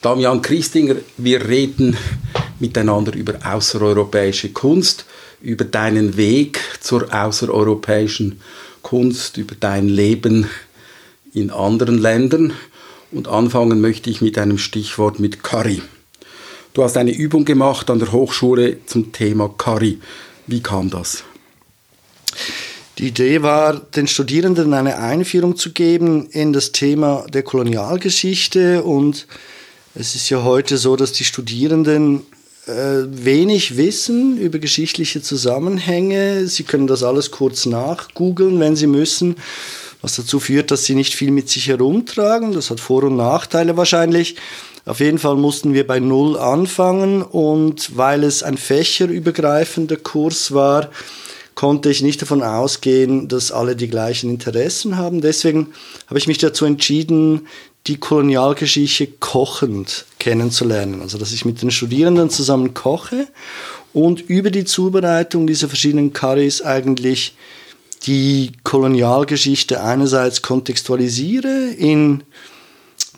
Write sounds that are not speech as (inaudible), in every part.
Damian Christinger, wir reden miteinander über außereuropäische Kunst, über deinen Weg zur außereuropäischen Kunst, über dein Leben in anderen Ländern. Und anfangen möchte ich mit einem Stichwort mit Curry. Du hast eine Übung gemacht an der Hochschule zum Thema Curry. Wie kam das? Die Idee war, den Studierenden eine Einführung zu geben in das Thema der Kolonialgeschichte und es ist ja heute so, dass die Studierenden äh, wenig wissen über geschichtliche Zusammenhänge. Sie können das alles kurz nachgoogeln, wenn sie müssen, was dazu führt, dass sie nicht viel mit sich herumtragen. Das hat Vor- und Nachteile wahrscheinlich. Auf jeden Fall mussten wir bei Null anfangen und weil es ein fächerübergreifender Kurs war, konnte ich nicht davon ausgehen, dass alle die gleichen Interessen haben. Deswegen habe ich mich dazu entschieden, die Kolonialgeschichte kochend kennenzulernen. Also dass ich mit den Studierenden zusammen koche und über die Zubereitung dieser verschiedenen Currys eigentlich die Kolonialgeschichte einerseits kontextualisiere in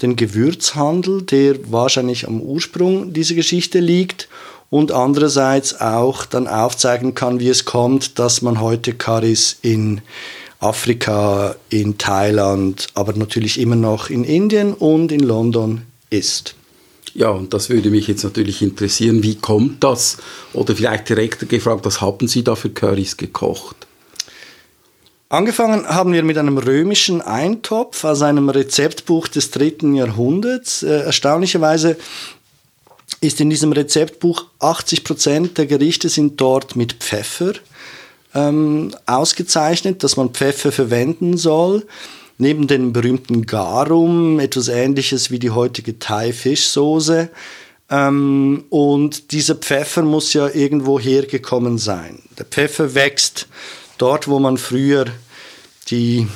den Gewürzhandel, der wahrscheinlich am Ursprung dieser Geschichte liegt und andererseits auch dann aufzeigen kann, wie es kommt, dass man heute Currys in Afrika, in Thailand, aber natürlich immer noch in Indien und in London ist. Ja, und das würde mich jetzt natürlich interessieren, wie kommt das? Oder vielleicht direkt gefragt, was haben Sie da für Currys gekocht? Angefangen haben wir mit einem römischen Eintopf aus einem Rezeptbuch des dritten Jahrhunderts. Äh, erstaunlicherweise ist in diesem Rezeptbuch 80 Prozent der Gerichte sind dort mit Pfeffer ähm, ausgezeichnet, dass man Pfeffer verwenden soll. Neben dem berühmten Garum, etwas ähnliches wie die heutige Thai-Fischsoße. Ähm, und dieser Pfeffer muss ja irgendwo hergekommen sein. Der Pfeffer wächst dort, wo man früher die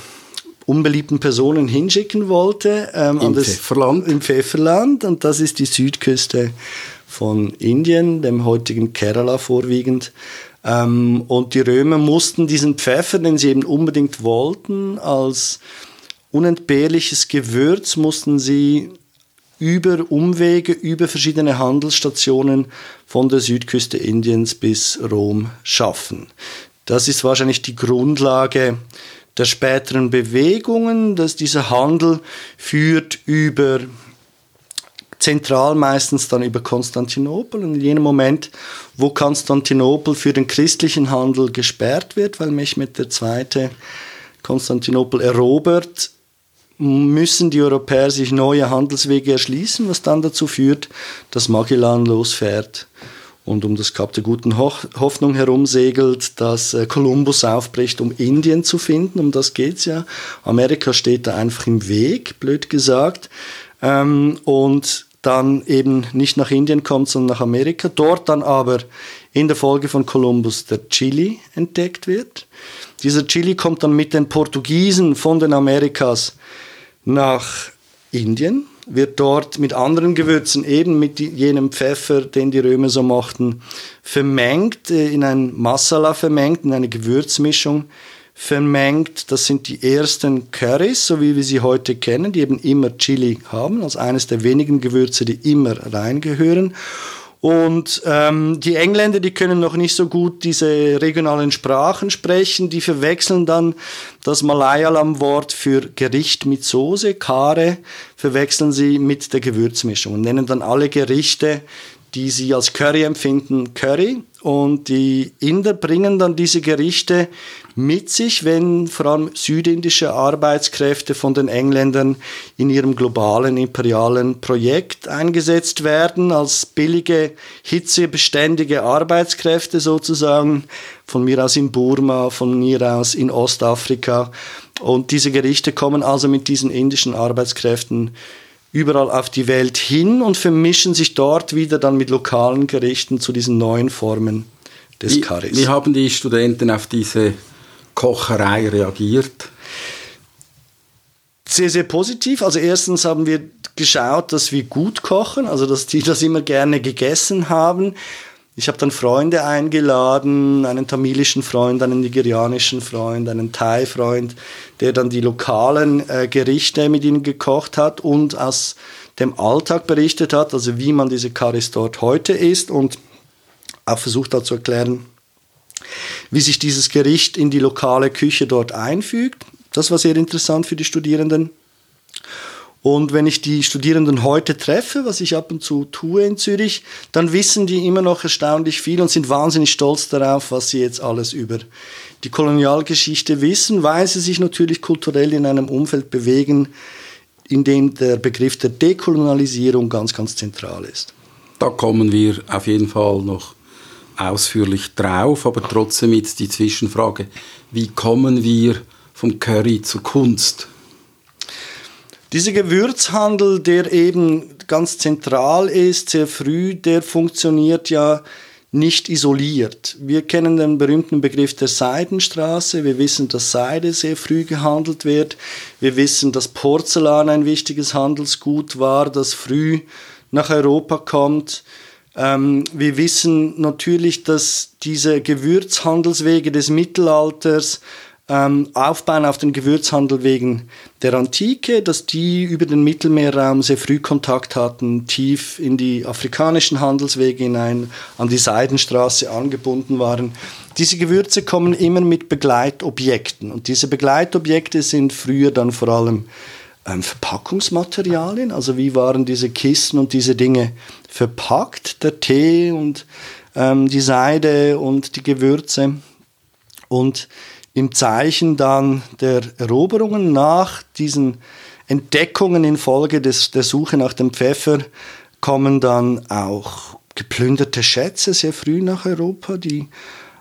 unbeliebten Personen hinschicken wollte. Ähm, Im Pfefferland. Im Pfefferland. Und das ist die Südküste von Indien, dem heutigen Kerala vorwiegend. Ähm, und die Römer mussten diesen Pfeffer, den sie eben unbedingt wollten, als unentbehrliches Gewürz mussten sie über Umwege, über verschiedene Handelsstationen von der Südküste Indiens bis Rom schaffen. Das ist wahrscheinlich die Grundlage der späteren Bewegungen, dass dieser Handel führt über zentral meistens dann über Konstantinopel. Und in jenem Moment, wo Konstantinopel für den christlichen Handel gesperrt wird, weil Mehmed II. Konstantinopel erobert, müssen die Europäer sich neue Handelswege erschließen, was dann dazu führt, dass Magellan losfährt und um das Kap der guten Hoffnung herum segelt, dass Kolumbus aufbricht, um Indien zu finden. Um das geht's ja. Amerika steht da einfach im Weg, blöd gesagt. Ähm, und dann eben nicht nach Indien kommt, sondern nach Amerika. Dort dann aber in der Folge von Kolumbus der Chili entdeckt wird. Dieser Chili kommt dann mit den Portugiesen von den Amerikas nach Indien, wird dort mit anderen Gewürzen, eben mit jenem Pfeffer, den die Römer so machten, vermengt, äh, in ein Masala vermengt, in eine Gewürzmischung vermengt. Das sind die ersten Currys, so wie wir sie heute kennen, die eben immer Chili haben, als eines der wenigen Gewürze, die immer reingehören. Und ähm, die Engländer, die können noch nicht so gut diese regionalen Sprachen sprechen, die verwechseln dann das Malayalam-Wort für Gericht mit Soße, Kare, verwechseln sie mit der Gewürzmischung und nennen dann alle Gerichte, die sie als Curry empfinden, Curry. Und die Inder bringen dann diese Gerichte mit sich, wenn vor allem südindische Arbeitskräfte von den Engländern in ihrem globalen imperialen Projekt eingesetzt werden, als billige, hitzebeständige Arbeitskräfte sozusagen, von mir aus in Burma, von mir aus in Ostafrika. Und diese Gerichte kommen also mit diesen indischen Arbeitskräften überall auf die Welt hin und vermischen sich dort wieder dann mit lokalen Gerichten zu diesen neuen Formen des wie, Currys. Wie haben die Studenten auf diese Kocherei reagiert? Sehr, sehr positiv. Also erstens haben wir geschaut, dass wir gut kochen, also dass die das immer gerne gegessen haben. Ich habe dann Freunde eingeladen, einen tamilischen Freund, einen nigerianischen Freund, einen Thai-Freund, der dann die lokalen äh, Gerichte mit ihnen gekocht hat und aus dem Alltag berichtet hat, also wie man diese Karis dort heute isst und auch versucht hat zu erklären, wie sich dieses Gericht in die lokale Küche dort einfügt. Das war sehr interessant für die Studierenden. Und wenn ich die Studierenden heute treffe, was ich ab und zu tue in Zürich, dann wissen die immer noch erstaunlich viel und sind wahnsinnig stolz darauf, was sie jetzt alles über die Kolonialgeschichte wissen, weil sie sich natürlich kulturell in einem Umfeld bewegen, in dem der Begriff der Dekolonialisierung ganz, ganz zentral ist. Da kommen wir auf jeden Fall noch ausführlich drauf, aber trotzdem jetzt die Zwischenfrage, wie kommen wir vom Curry zur Kunst? Dieser Gewürzhandel, der eben ganz zentral ist, sehr früh, der funktioniert ja nicht isoliert. Wir kennen den berühmten Begriff der Seidenstraße. Wir wissen, dass Seide sehr früh gehandelt wird. Wir wissen, dass Porzellan ein wichtiges Handelsgut war, das früh nach Europa kommt. Ähm, wir wissen natürlich, dass diese Gewürzhandelswege des Mittelalters ähm, aufbauen auf den Gewürzhandel wegen der Antike, dass die über den Mittelmeerraum sehr früh Kontakt hatten, tief in die afrikanischen Handelswege hinein, an die Seidenstraße angebunden waren. Diese Gewürze kommen immer mit Begleitobjekten. Und diese Begleitobjekte sind früher dann vor allem ähm, Verpackungsmaterialien, also wie waren diese Kisten und diese Dinge verpackt, der Tee und ähm, die Seide und die Gewürze. Und im Zeichen dann der Eroberungen nach diesen Entdeckungen infolge des, der Suche nach dem Pfeffer kommen dann auch geplünderte Schätze sehr früh nach Europa, die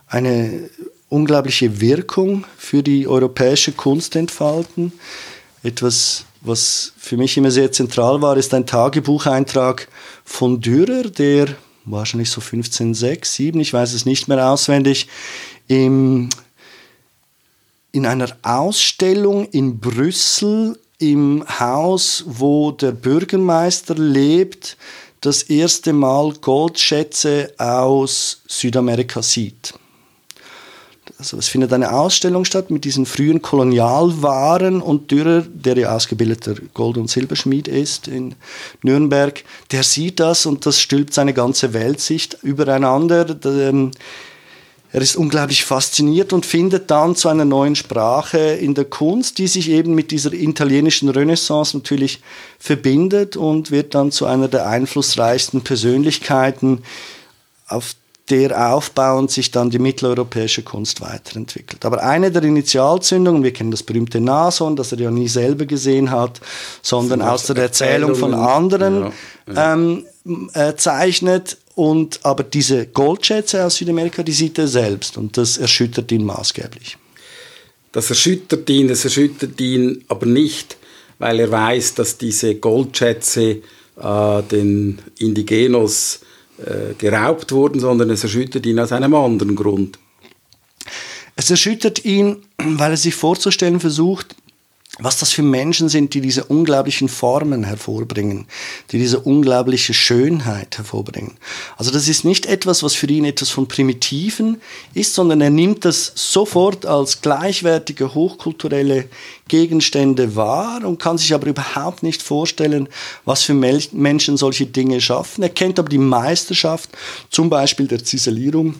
eine unglaubliche Wirkung für die europäische Kunst entfalten. Etwas, was für mich immer sehr zentral war, ist ein Tagebucheintrag von Dürer, der wahrscheinlich so 1506, 7, ich weiß es nicht mehr auswendig, im in einer Ausstellung in Brüssel im Haus, wo der Bürgermeister lebt, das erste Mal Goldschätze aus Südamerika sieht. Also es findet eine Ausstellung statt mit diesen frühen Kolonialwaren und Dürer, der ja ausgebildeter Gold- und Silberschmied ist in Nürnberg, der sieht das und das stülpt seine ganze Weltsicht übereinander. Er ist unglaublich fasziniert und findet dann zu einer neuen Sprache in der Kunst, die sich eben mit dieser italienischen Renaissance natürlich verbindet und wird dann zu einer der einflussreichsten Persönlichkeiten, auf der aufbauend sich dann die mitteleuropäische Kunst weiterentwickelt. Aber eine der Initialzündungen, wir kennen das berühmte Nason, das er ja nie selber gesehen hat, sondern aus der Erzählung von anderen ja, ja. Ähm, äh, zeichnet, und, aber diese Goldschätze aus Südamerika, die sieht er selbst und das erschüttert ihn maßgeblich. Das erschüttert ihn, das erschüttert ihn aber nicht, weil er weiß, dass diese Goldschätze äh, den Indigenos äh, geraubt wurden, sondern es erschüttert ihn aus einem anderen Grund. Es erschüttert ihn, weil er sich vorzustellen versucht, was das für Menschen sind, die diese unglaublichen Formen hervorbringen, die diese unglaubliche Schönheit hervorbringen. Also das ist nicht etwas, was für ihn etwas von Primitiven ist, sondern er nimmt das sofort als gleichwertige, hochkulturelle Gegenstände wahr und kann sich aber überhaupt nicht vorstellen, was für Menschen solche Dinge schaffen. Er kennt aber die Meisterschaft, zum Beispiel der Ziselierung,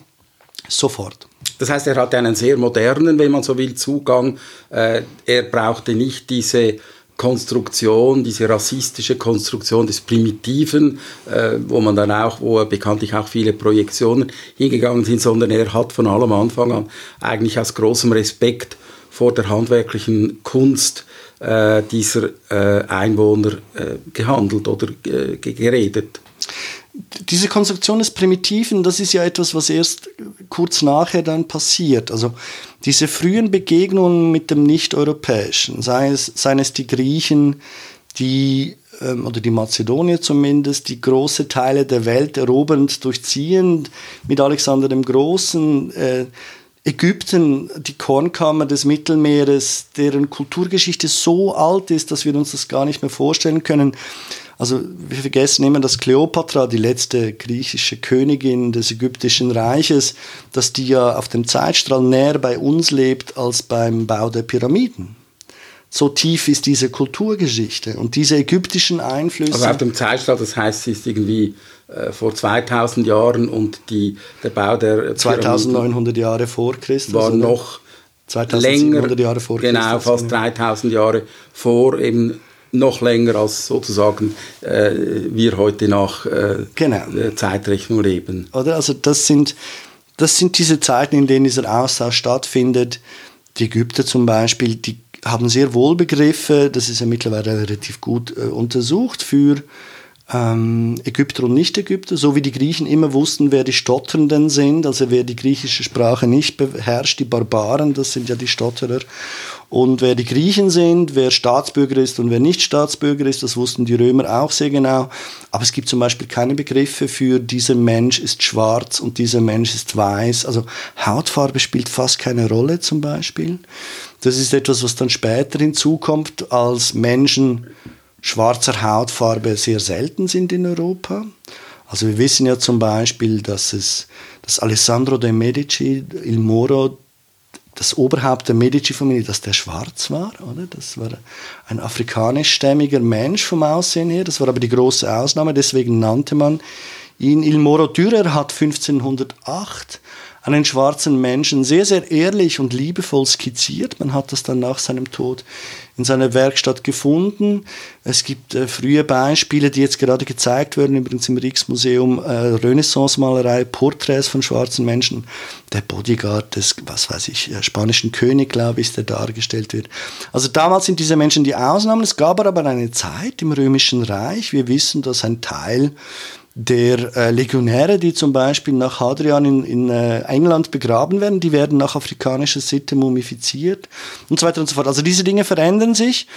sofort. Das heißt, er hatte einen sehr modernen, wenn man so will, Zugang. Äh, er brauchte nicht diese Konstruktion, diese rassistische Konstruktion des Primitiven, äh, wo man dann auch, wo bekanntlich auch viele Projektionen hingegangen sind, sondern er hat von allem Anfang an eigentlich aus großem Respekt vor der handwerklichen Kunst äh, dieser äh, Einwohner äh, gehandelt oder äh, geredet diese Konstruktion des Primitiven, das ist ja etwas, was erst kurz nachher dann passiert. Also diese frühen Begegnungen mit dem Nicht-Europäischen, sei es, seien es die Griechen, die ähm, oder die Mazedonier zumindest, die große Teile der Welt erobernd durchziehen, mit Alexander dem Großen, äh, Ägypten, die Kornkammer des Mittelmeeres, deren Kulturgeschichte so alt ist, dass wir uns das gar nicht mehr vorstellen können. Also wir vergessen immer, dass Kleopatra, die letzte griechische Königin des ägyptischen Reiches, dass die ja auf dem Zeitstrahl näher bei uns lebt als beim Bau der Pyramiden. so tief ist diese Kulturgeschichte und diese ägyptischen Einflüsse. Aber auf dem Zeitstrahl, das heißt, es ist irgendwie äh, vor 2000 Jahren und die, der Bau der 2900 Jahre vor Christus war noch 2700 länger, Jahre vor genau, Christus. Genau, fast 3000 Jahre vor, eben noch länger als sozusagen äh, wir heute nach äh, genau. Zeitrechnung leben. Oder? Also das sind, das sind diese Zeiten, in denen dieser Austausch stattfindet. Die Ägypter zum Beispiel, die haben sehr wohl Begriffe, das ist ja mittlerweile relativ gut äh, untersucht, für ähm, Ägypter und Nicht-Ägypter, so wie die Griechen immer wussten, wer die Stotternden sind, also wer die griechische Sprache nicht beherrscht, die Barbaren, das sind ja die Stotterer. Und wer die Griechen sind, wer Staatsbürger ist und wer nicht Staatsbürger ist, das wussten die Römer auch sehr genau. Aber es gibt zum Beispiel keine Begriffe für dieser Mensch ist schwarz und dieser Mensch ist weiß. Also Hautfarbe spielt fast keine Rolle zum Beispiel. Das ist etwas, was dann später hinzukommt, als Menschen schwarzer Hautfarbe sehr selten sind in Europa. Also wir wissen ja zum Beispiel, dass es dass Alessandro de Medici, Il Moro, das Oberhaupt der Medici-Familie, dass der schwarz war, oder? Das war ein afrikanischstämmiger Mensch vom Aussehen her. Das war aber die große Ausnahme. Deswegen nannte man ihn Il Moro Dürer hat 1508 einen schwarzen Menschen sehr, sehr ehrlich und liebevoll skizziert. Man hat das dann nach seinem Tod in seiner Werkstatt gefunden. Es gibt äh, frühe Beispiele, die jetzt gerade gezeigt werden, übrigens im Rijksmuseum, äh, Renaissance-Malerei, Porträts von schwarzen Menschen. Der Bodyguard des, was weiß ich, äh, spanischen König, glaube ich, der dargestellt wird. Also damals sind diese Menschen die Ausnahmen. Es gab aber eine Zeit im Römischen Reich. Wir wissen, dass ein Teil der äh, Legionäre, die zum Beispiel nach Hadrian in, in äh, England begraben werden, die werden nach afrikanischer Sitte mumifiziert und so weiter und so fort. Also diese Dinge verändern sich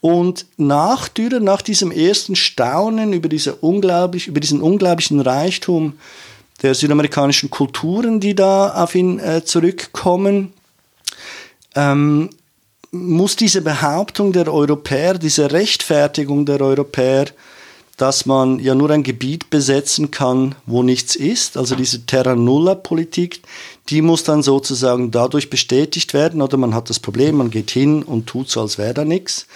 und nach Dürer, nach diesem ersten Staunen über, diese unglaublich, über diesen unglaublichen Reichtum der südamerikanischen Kulturen, die da auf ihn äh, zurückkommen, ähm, muss diese Behauptung der Europäer, diese Rechtfertigung der Europäer dass man ja nur ein Gebiet besetzen kann, wo nichts ist. Also diese Terra Nulla-Politik, die muss dann sozusagen dadurch bestätigt werden. Oder man hat das Problem, man geht hin und tut so, als wäre da nichts.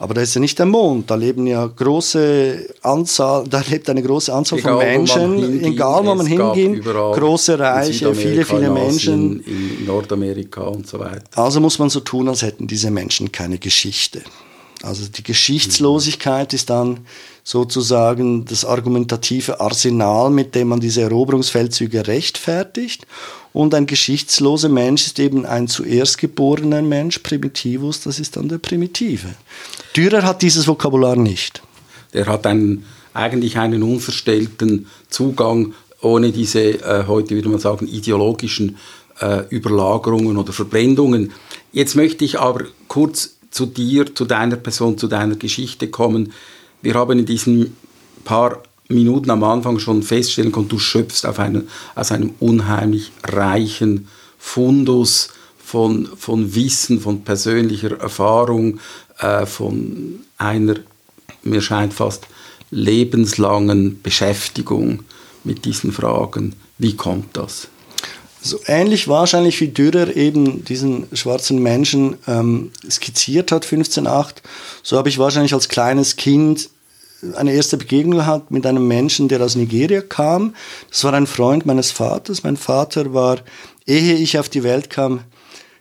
Aber da ist ja nicht der Mond, da leben ja große Anzahl, (laughs) da lebt eine große Anzahl egal, von Menschen, wo egal wo man hingeht, große Reiche, viele, viele Menschen. In Nordamerika und so weiter. Also muss man so tun, als hätten diese Menschen keine Geschichte. Also die Geschichtslosigkeit ist dann sozusagen das argumentative Arsenal, mit dem man diese Eroberungsfeldzüge rechtfertigt. Und ein geschichtsloser Mensch ist eben ein zuerst geborener Mensch, Primitivus, das ist dann der Primitive. Dürer hat dieses Vokabular nicht. Der hat einen, eigentlich einen unverstellten Zugang ohne diese, äh, heute würde man sagen, ideologischen äh, Überlagerungen oder Verblendungen. Jetzt möchte ich aber kurz zu dir, zu deiner Person, zu deiner Geschichte kommen. Wir haben in diesen paar Minuten am Anfang schon feststellen können, du schöpfst auf einen, aus einem unheimlich reichen Fundus von, von Wissen, von persönlicher Erfahrung, äh, von einer, mir scheint fast lebenslangen Beschäftigung mit diesen Fragen. Wie kommt das? So ähnlich wahrscheinlich wie Dürer eben diesen schwarzen Menschen ähm, skizziert hat, 1508, so habe ich wahrscheinlich als kleines Kind eine erste Begegnung gehabt mit einem Menschen, der aus Nigeria kam. Das war ein Freund meines Vaters. Mein Vater war, ehe ich auf die Welt kam,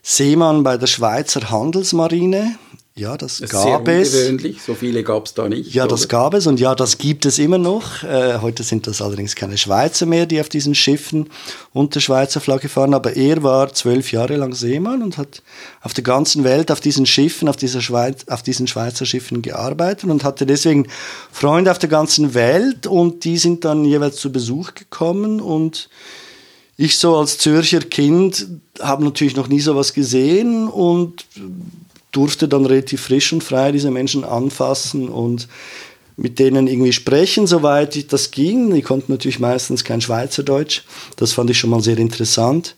Seemann bei der Schweizer Handelsmarine. Ja, das, das gab sehr es. ungewöhnlich, so viele gab es da nicht. Ja, oder? das gab es und ja, das gibt es immer noch. Äh, heute sind das allerdings keine Schweizer mehr, die auf diesen Schiffen unter Schweizer Flagge fahren, aber er war zwölf Jahre lang Seemann und hat auf der ganzen Welt auf diesen Schiffen, auf, dieser Schweiz, auf diesen Schweizer Schiffen gearbeitet und hatte deswegen Freunde auf der ganzen Welt und die sind dann jeweils zu Besuch gekommen und ich so als Zürcher Kind habe natürlich noch nie sowas gesehen und durfte dann relativ frisch und frei diese Menschen anfassen und mit denen irgendwie sprechen, soweit das ging. Die konnten natürlich meistens kein Schweizerdeutsch. Das fand ich schon mal sehr interessant.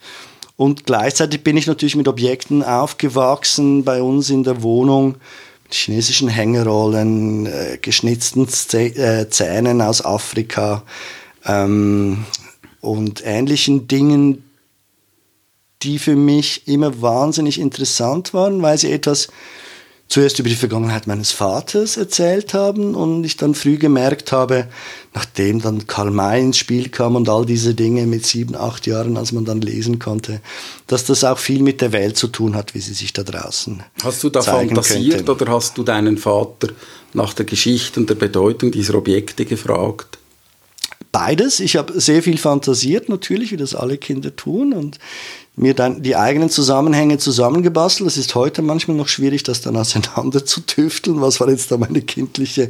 Und gleichzeitig bin ich natürlich mit Objekten aufgewachsen bei uns in der Wohnung, mit chinesischen Hängerollen, äh, geschnitzten äh, Zähnen aus Afrika ähm, und ähnlichen Dingen, die für mich immer wahnsinnig interessant waren, weil sie etwas zuerst über die Vergangenheit meines Vaters erzählt haben und ich dann früh gemerkt habe, nachdem dann Karl May ins Spiel kam und all diese Dinge mit sieben, acht Jahren, als man dann lesen konnte, dass das auch viel mit der Welt zu tun hat, wie sie sich da draußen Hast du da fantasiert könnte. oder hast du deinen Vater nach der Geschichte und der Bedeutung dieser Objekte gefragt? Beides. Ich habe sehr viel fantasiert, natürlich, wie das alle Kinder tun. Und mir dann die eigenen Zusammenhänge zusammengebastelt. Es ist heute manchmal noch schwierig, das dann auseinander (laughs) zu tüfteln. Was war jetzt da meine kindliche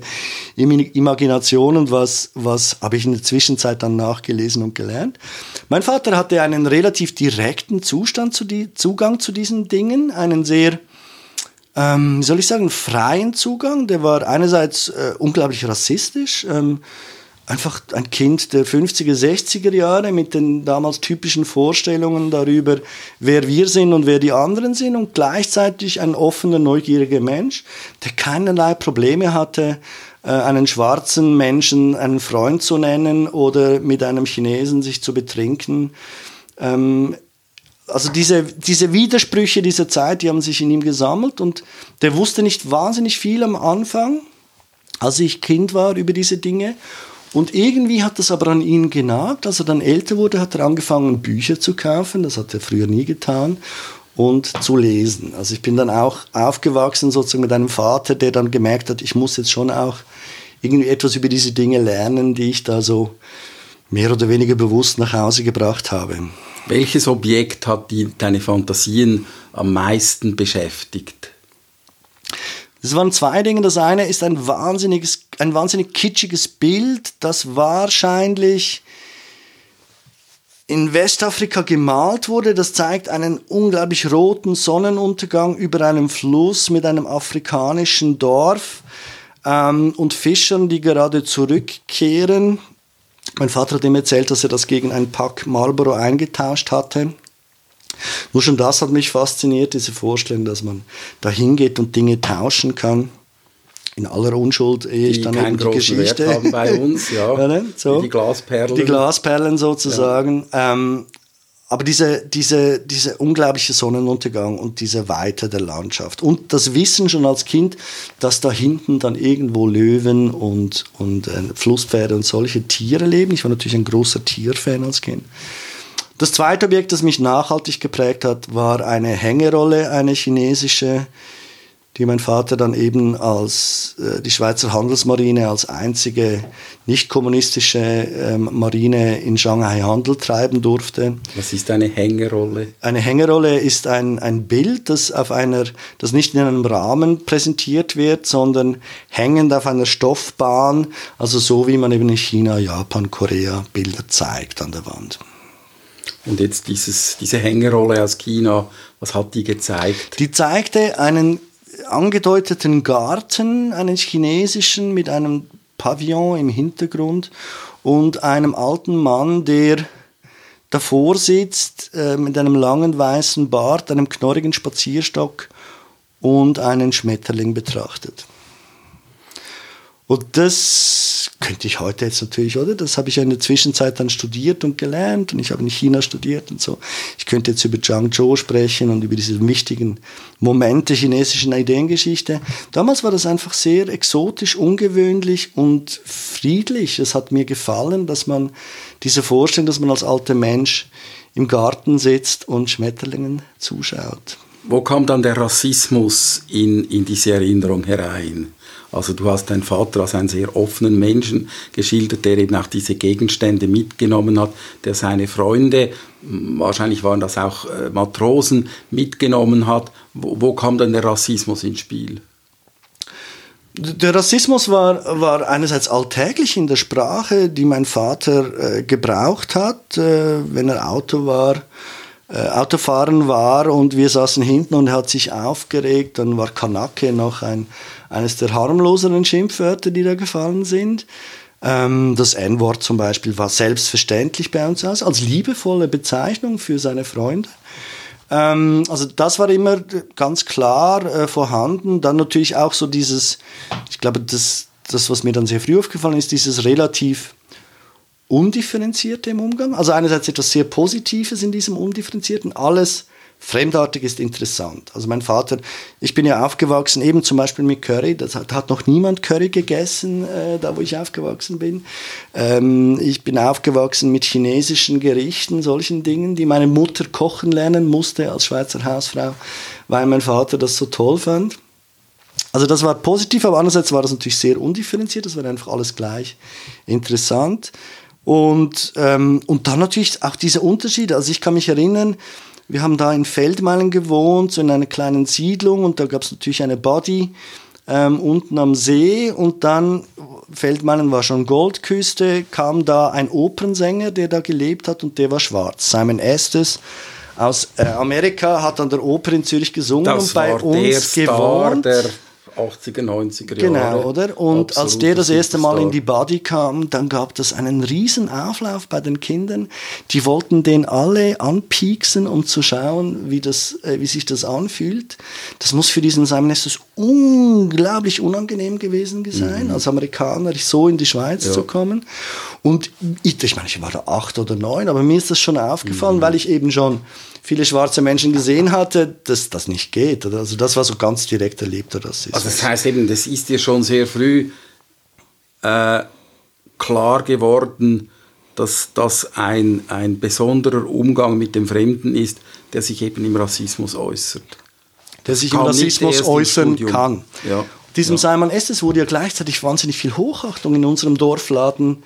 Imagination und was, was habe ich in der Zwischenzeit dann nachgelesen und gelernt? Mein Vater hatte einen relativ direkten Zustand zu die, Zugang zu diesen Dingen, einen sehr, ähm, soll ich sagen, freien Zugang. Der war einerseits äh, unglaublich rassistisch. Ähm, einfach ein Kind der 50er, 60er Jahre mit den damals typischen Vorstellungen darüber, wer wir sind und wer die anderen sind und gleichzeitig ein offener, neugieriger Mensch, der keinerlei Probleme hatte, äh, einen schwarzen Menschen einen Freund zu nennen oder mit einem Chinesen sich zu betrinken. Ähm, also diese, diese Widersprüche dieser Zeit, die haben sich in ihm gesammelt und der wusste nicht wahnsinnig viel am Anfang, als ich Kind war, über diese Dinge. Und irgendwie hat das aber an ihn genagt. Als er dann älter wurde, hat er angefangen, Bücher zu kaufen. Das hat er früher nie getan. Und zu lesen. Also ich bin dann auch aufgewachsen sozusagen mit einem Vater, der dann gemerkt hat, ich muss jetzt schon auch irgendwie etwas über diese Dinge lernen, die ich da so mehr oder weniger bewusst nach Hause gebracht habe. Welches Objekt hat die, deine Fantasien am meisten beschäftigt? Das waren zwei Dinge. Das eine ist ein wahnsinniges, ein wahnsinnig kitschiges Bild, das wahrscheinlich in Westafrika gemalt wurde. Das zeigt einen unglaublich roten Sonnenuntergang über einem Fluss mit einem afrikanischen Dorf ähm, und Fischern, die gerade zurückkehren. Mein Vater hat ihm erzählt, dass er das gegen ein Pack Marlboro eingetauscht hatte. Nur schon das hat mich fasziniert, diese Vorstellung, dass man da hingeht und Dinge tauschen kann. In aller Unschuld ehe ich dann eben die Geschichte. Wert haben bei uns, (laughs) ja. ne? so. Die Glasperlen. Die Glasperlen sozusagen. Ja. Ähm, aber diese, diese, diese unglaubliche Sonnenuntergang und diese Weite der Landschaft und das Wissen schon als Kind, dass da hinten dann irgendwo Löwen und, und äh, Flusspferde und solche Tiere leben. Ich war natürlich ein großer Tierfan als Kind. Das zweite Objekt, das mich nachhaltig geprägt hat, war eine Hängerolle, eine chinesische, die mein Vater dann eben als äh, die Schweizer Handelsmarine als einzige nicht kommunistische ähm, Marine in Shanghai Handel treiben durfte. Was ist eine Hängerolle? Eine Hängerolle ist ein, ein Bild, das auf einer, das nicht in einem Rahmen präsentiert wird, sondern hängend auf einer Stoffbahn, also so wie man eben in China, Japan, Korea Bilder zeigt an der Wand. Und jetzt dieses, diese Hängerolle aus China, was hat die gezeigt? Die zeigte einen angedeuteten Garten, einen chinesischen mit einem Pavillon im Hintergrund und einem alten Mann, der davor sitzt äh, mit einem langen weißen Bart, einem knorrigen Spazierstock und einen Schmetterling betrachtet. Und das könnte ich heute jetzt natürlich, oder? Das habe ich ja in der Zwischenzeit dann studiert und gelernt und ich habe in China studiert und so. Ich könnte jetzt über Zhangzhou sprechen und über diese wichtigen Momente chinesischen Ideengeschichte. Damals war das einfach sehr exotisch, ungewöhnlich und friedlich. Es hat mir gefallen, dass man diese Vorstellung, dass man als alter Mensch im Garten sitzt und Schmetterlingen zuschaut. Wo kam dann der Rassismus in, in diese Erinnerung herein? Also du hast deinen Vater als einen sehr offenen Menschen geschildert, der eben auch diese Gegenstände mitgenommen hat, der seine Freunde, wahrscheinlich waren das auch äh, Matrosen, mitgenommen hat. Wo, wo kam dann der Rassismus ins Spiel? Der Rassismus war, war einerseits alltäglich in der Sprache, die mein Vater äh, gebraucht hat, äh, wenn er Auto war Autofahren war und wir saßen hinten und er hat sich aufgeregt. Dann war Kanake noch ein, eines der harmloseren Schimpfwörter, die da gefallen sind. Ähm, das N-Wort zum Beispiel war selbstverständlich bei uns aus, als liebevolle Bezeichnung für seine Freunde. Ähm, also das war immer ganz klar äh, vorhanden. Dann natürlich auch so dieses, ich glaube, das, das, was mir dann sehr früh aufgefallen ist, dieses relativ undifferenzierte im Umgang. Also einerseits etwas sehr Positives in diesem Undifferenzierten. Alles Fremdartig ist interessant. Also mein Vater, ich bin ja aufgewachsen eben zum Beispiel mit Curry. Das hat, hat noch niemand Curry gegessen, äh, da wo ich aufgewachsen bin. Ähm, ich bin aufgewachsen mit chinesischen Gerichten, solchen Dingen, die meine Mutter kochen lernen musste als Schweizer Hausfrau, weil mein Vater das so toll fand. Also das war positiv, aber andererseits war das natürlich sehr undifferenziert, das war einfach alles gleich interessant. Und, ähm, und dann natürlich auch diese Unterschiede. Also ich kann mich erinnern, wir haben da in Feldmeilen gewohnt, so in einer kleinen Siedlung und da gab es natürlich eine Body ähm, unten am See und dann, Feldmeilen war schon Goldküste, kam da ein Opernsänger, der da gelebt hat und der war schwarz. Simon Estes aus äh, Amerika hat an der Oper in Zürich gesungen das und bei uns gewohnt. Der 80er, 90er Jahre. Genau, oder? Und als der das erste Mal in die Body kam, dann gab das einen riesen Auflauf bei den Kindern. Die wollten den alle anpieksen, um zu schauen, wie, das, äh, wie sich das anfühlt. Das muss für diesen Simon Estes unglaublich unangenehm gewesen sein, mhm. als Amerikaner so in die Schweiz ja. zu kommen. Und ich, ich meine, ich war da acht oder neun, aber mir ist das schon aufgefallen, mhm. weil ich eben schon viele schwarze Menschen gesehen hatte, dass das nicht geht. Also das war so ganz direkt erlebt. Das also das heißt eben, das ist dir schon sehr früh äh, klar geworden, dass das ein, ein besonderer Umgang mit dem Fremden ist, der sich eben im Rassismus äußert. Der sich im Rassismus äußern kann. Ja. Diesem ja. Simon Estes wurde ja gleichzeitig wahnsinnig viel Hochachtung in unserem Dorfladen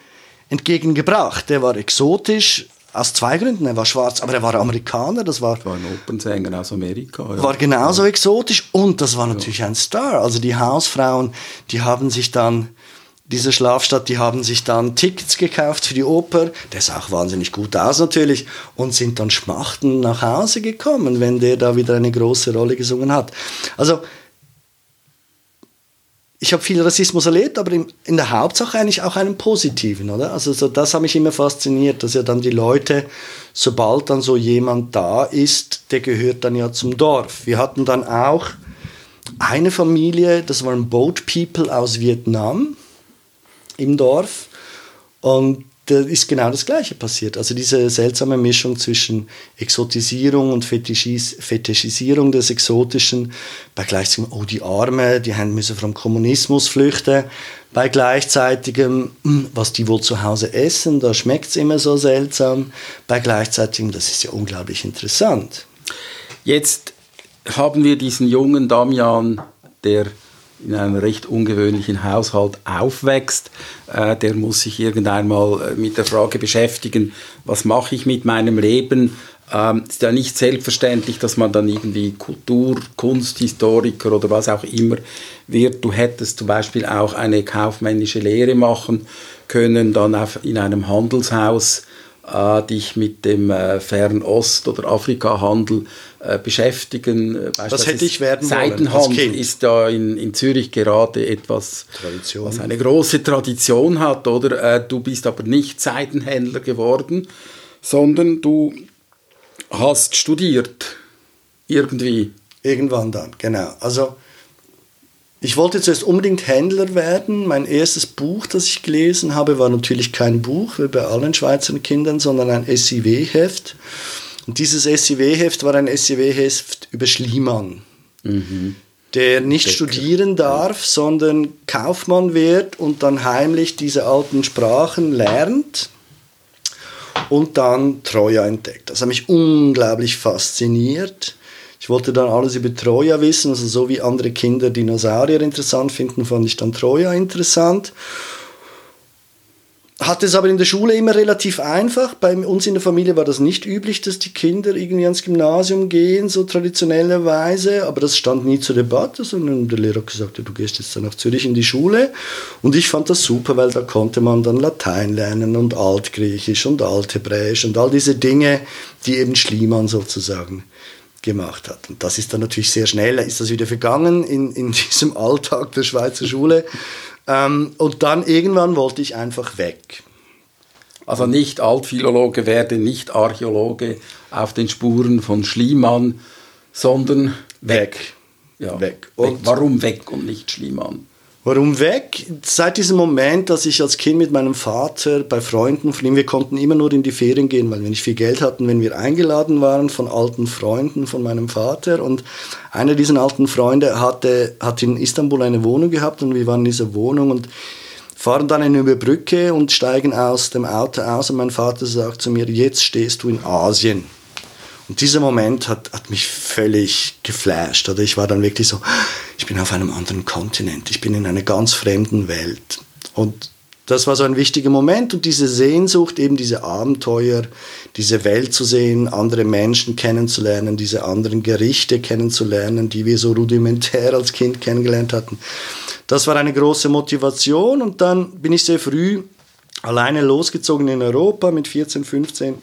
entgegengebracht. Der war exotisch, aus zwei Gründen. Er war schwarz, aber er war Amerikaner. Das war, war ein Opernsänger aus Amerika. Ja. War genauso ja. exotisch und das war natürlich ja. ein Star. Also die Hausfrauen, die haben sich dann, diese Schlafstadt, die haben sich dann Tickets gekauft für die Oper. Der sah auch wahnsinnig gut aus natürlich und sind dann schmachten nach Hause gekommen, wenn der da wieder eine große Rolle gesungen hat. Also ich habe viel Rassismus erlebt, aber in, der Hauptsache eigentlich auch einen positiven, oder? Also so, das hat mich immer fasziniert, dass ja dann die Leute, sobald dann so jemand da ist, der gehört dann ja zum Dorf. Wir hatten dann auch eine Familie, das waren Boat People aus Vietnam im Dorf und da ist genau das Gleiche passiert. Also diese seltsame Mischung zwischen Exotisierung und Fetischis Fetischisierung des Exotischen, bei gleichzeitigem, oh die Arme, die haben müssen vom Kommunismus flüchten, bei gleichzeitigem, hm, was die wohl zu Hause essen, da schmeckt es immer so seltsam, bei gleichzeitigem, das ist ja unglaublich interessant. Jetzt haben wir diesen jungen Damian, der in einem recht ungewöhnlichen Haushalt aufwächst, äh, der muss sich irgendwann mal äh, mit der Frage beschäftigen, was mache ich mit meinem Leben? Ähm, ist ja nicht selbstverständlich, dass man dann irgendwie Kultur, Kunsthistoriker oder was auch immer wird. Du hättest zum Beispiel auch eine kaufmännische Lehre machen können, dann auf, in einem Handelshaus äh, dich mit dem äh, Fernost- oder Afrikahandel äh, beschäftigen. Das hätte ich werden Seitenhandel ist da in, in Zürich gerade etwas, Tradition. was eine große Tradition hat, oder? Äh, du bist aber nicht Seitenhändler geworden, sondern du hast studiert. Irgendwie. Irgendwann dann, genau. Also ich wollte zuerst unbedingt Händler werden. Mein erstes Buch, das ich gelesen habe, war natürlich kein Buch, wie bei allen Schweizer Kindern, sondern ein SIW-Heft. Und dieses SIW-Heft war ein SIW-Heft über Schliemann, mhm. der nicht Decke. studieren darf, sondern Kaufmann wird und dann heimlich diese alten Sprachen lernt und dann Troja entdeckt. Das hat mich unglaublich fasziniert. Ich wollte dann alles über Troja wissen, also so wie andere Kinder Dinosaurier interessant finden, fand ich dann Troja interessant. Hatte es aber in der Schule immer relativ einfach. Bei uns in der Familie war das nicht üblich, dass die Kinder irgendwie ans Gymnasium gehen, so traditionellerweise. Aber das stand nie zur Debatte, sondern der Lehrer gesagt, du gehst jetzt dann nach Zürich in die Schule. Und ich fand das super, weil da konnte man dann Latein lernen und Altgriechisch und Althebräisch und all diese Dinge, die eben Schliemann sozusagen gemacht hat. Und das ist dann natürlich sehr schnell, ist das wieder vergangen in, in (laughs) diesem Alltag der Schweizer Schule. Ähm, und dann irgendwann wollte ich einfach weg. Also nicht Altphilologe werden, nicht Archäologe auf den Spuren von Schliemann, sondern weg. weg. Ja, weg. Und weg. Warum weg und nicht Schliemann? Warum weg? Seit diesem Moment, dass ich als Kind mit meinem Vater bei Freunden von ihm, wir konnten immer nur in die Ferien gehen, weil wir nicht viel Geld hatten, wenn wir eingeladen waren von alten Freunden von meinem Vater. Und einer dieser alten Freunde hatte, hat in Istanbul eine Wohnung gehabt und wir waren in dieser Wohnung und fahren dann eine Brücke und steigen aus dem Auto aus und mein Vater sagt zu mir, jetzt stehst du in Asien. Und dieser Moment hat, hat mich völlig geflasht. Oder ich war dann wirklich so, ich bin auf einem anderen Kontinent, ich bin in einer ganz fremden Welt. Und das war so ein wichtiger Moment und diese Sehnsucht, eben diese Abenteuer, diese Welt zu sehen, andere Menschen kennenzulernen, diese anderen Gerichte kennenzulernen, die wir so rudimentär als Kind kennengelernt hatten. Das war eine große Motivation und dann bin ich sehr früh alleine losgezogen in Europa mit 14, 15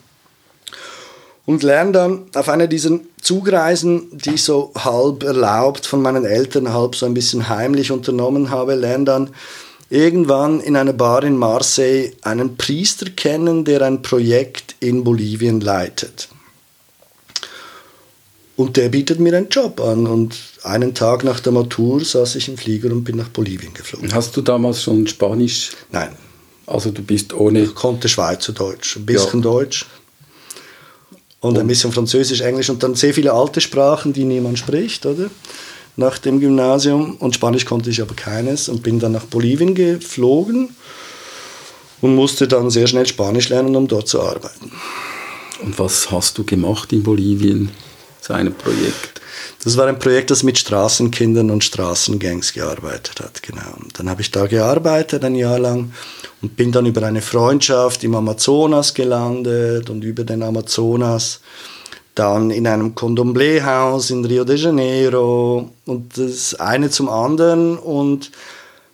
und lerne dann auf einer dieser Zugreisen, die ich so halb erlaubt von meinen Eltern, halb so ein bisschen heimlich unternommen habe, lerne dann irgendwann in einer Bar in Marseille einen Priester kennen, der ein Projekt in Bolivien leitet. Und der bietet mir einen Job an. Und einen Tag nach der Matur saß ich im Flieger und bin nach Bolivien geflogen. Hast du damals schon Spanisch? Nein. Also du bist ohne... Ich konnte Schweizerdeutsch, ein bisschen ja. Deutsch und ein bisschen Französisch, Englisch und dann sehr viele alte Sprachen, die niemand spricht, oder? Nach dem Gymnasium und Spanisch konnte ich aber keines und bin dann nach Bolivien geflogen und musste dann sehr schnell Spanisch lernen, um dort zu arbeiten. Und was hast du gemacht in Bolivien, zu einem Projekt? Das war ein Projekt, das mit Straßenkindern und Straßengangs gearbeitet hat, genau. Und dann habe ich da gearbeitet ein Jahr lang und bin dann über eine Freundschaft im Amazonas gelandet und über den Amazonas dann in einem Condomblé-Haus in Rio de Janeiro und das eine zum anderen und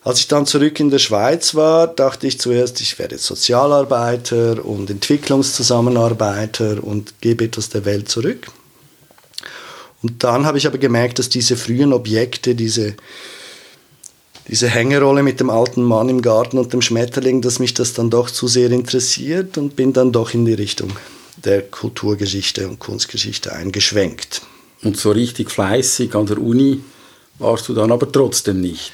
als ich dann zurück in der Schweiz war, dachte ich zuerst, ich werde Sozialarbeiter und Entwicklungszusammenarbeiter und gebe etwas der Welt zurück. Und dann habe ich aber gemerkt, dass diese frühen Objekte, diese diese Hängerolle mit dem alten Mann im Garten und dem Schmetterling, dass mich das dann doch zu sehr interessiert und bin dann doch in die Richtung der Kulturgeschichte und Kunstgeschichte eingeschwenkt. Und so richtig fleißig an der Uni warst du dann aber trotzdem nicht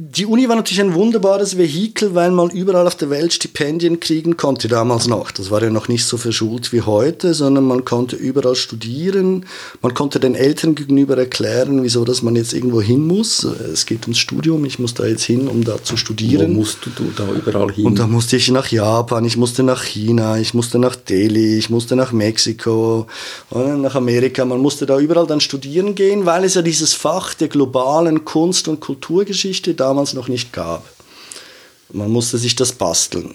die Uni war natürlich ein wunderbares Vehikel, weil man überall auf der Welt Stipendien kriegen konnte, damals noch. Das war ja noch nicht so verschult wie heute, sondern man konnte überall studieren. Man konnte den Eltern gegenüber erklären, wieso dass man jetzt irgendwo hin muss. Es geht ums Studium, ich muss da jetzt hin, um da zu studieren. Wo musst du da überall hin? Und da musste ich nach Japan, ich musste nach China, ich musste nach Delhi, ich musste nach Mexiko, nach Amerika. Man musste da überall dann studieren gehen, weil es ja dieses Fach der globalen Kunst- und Kulturgeschichte da damals noch nicht gab. Man musste sich das basteln.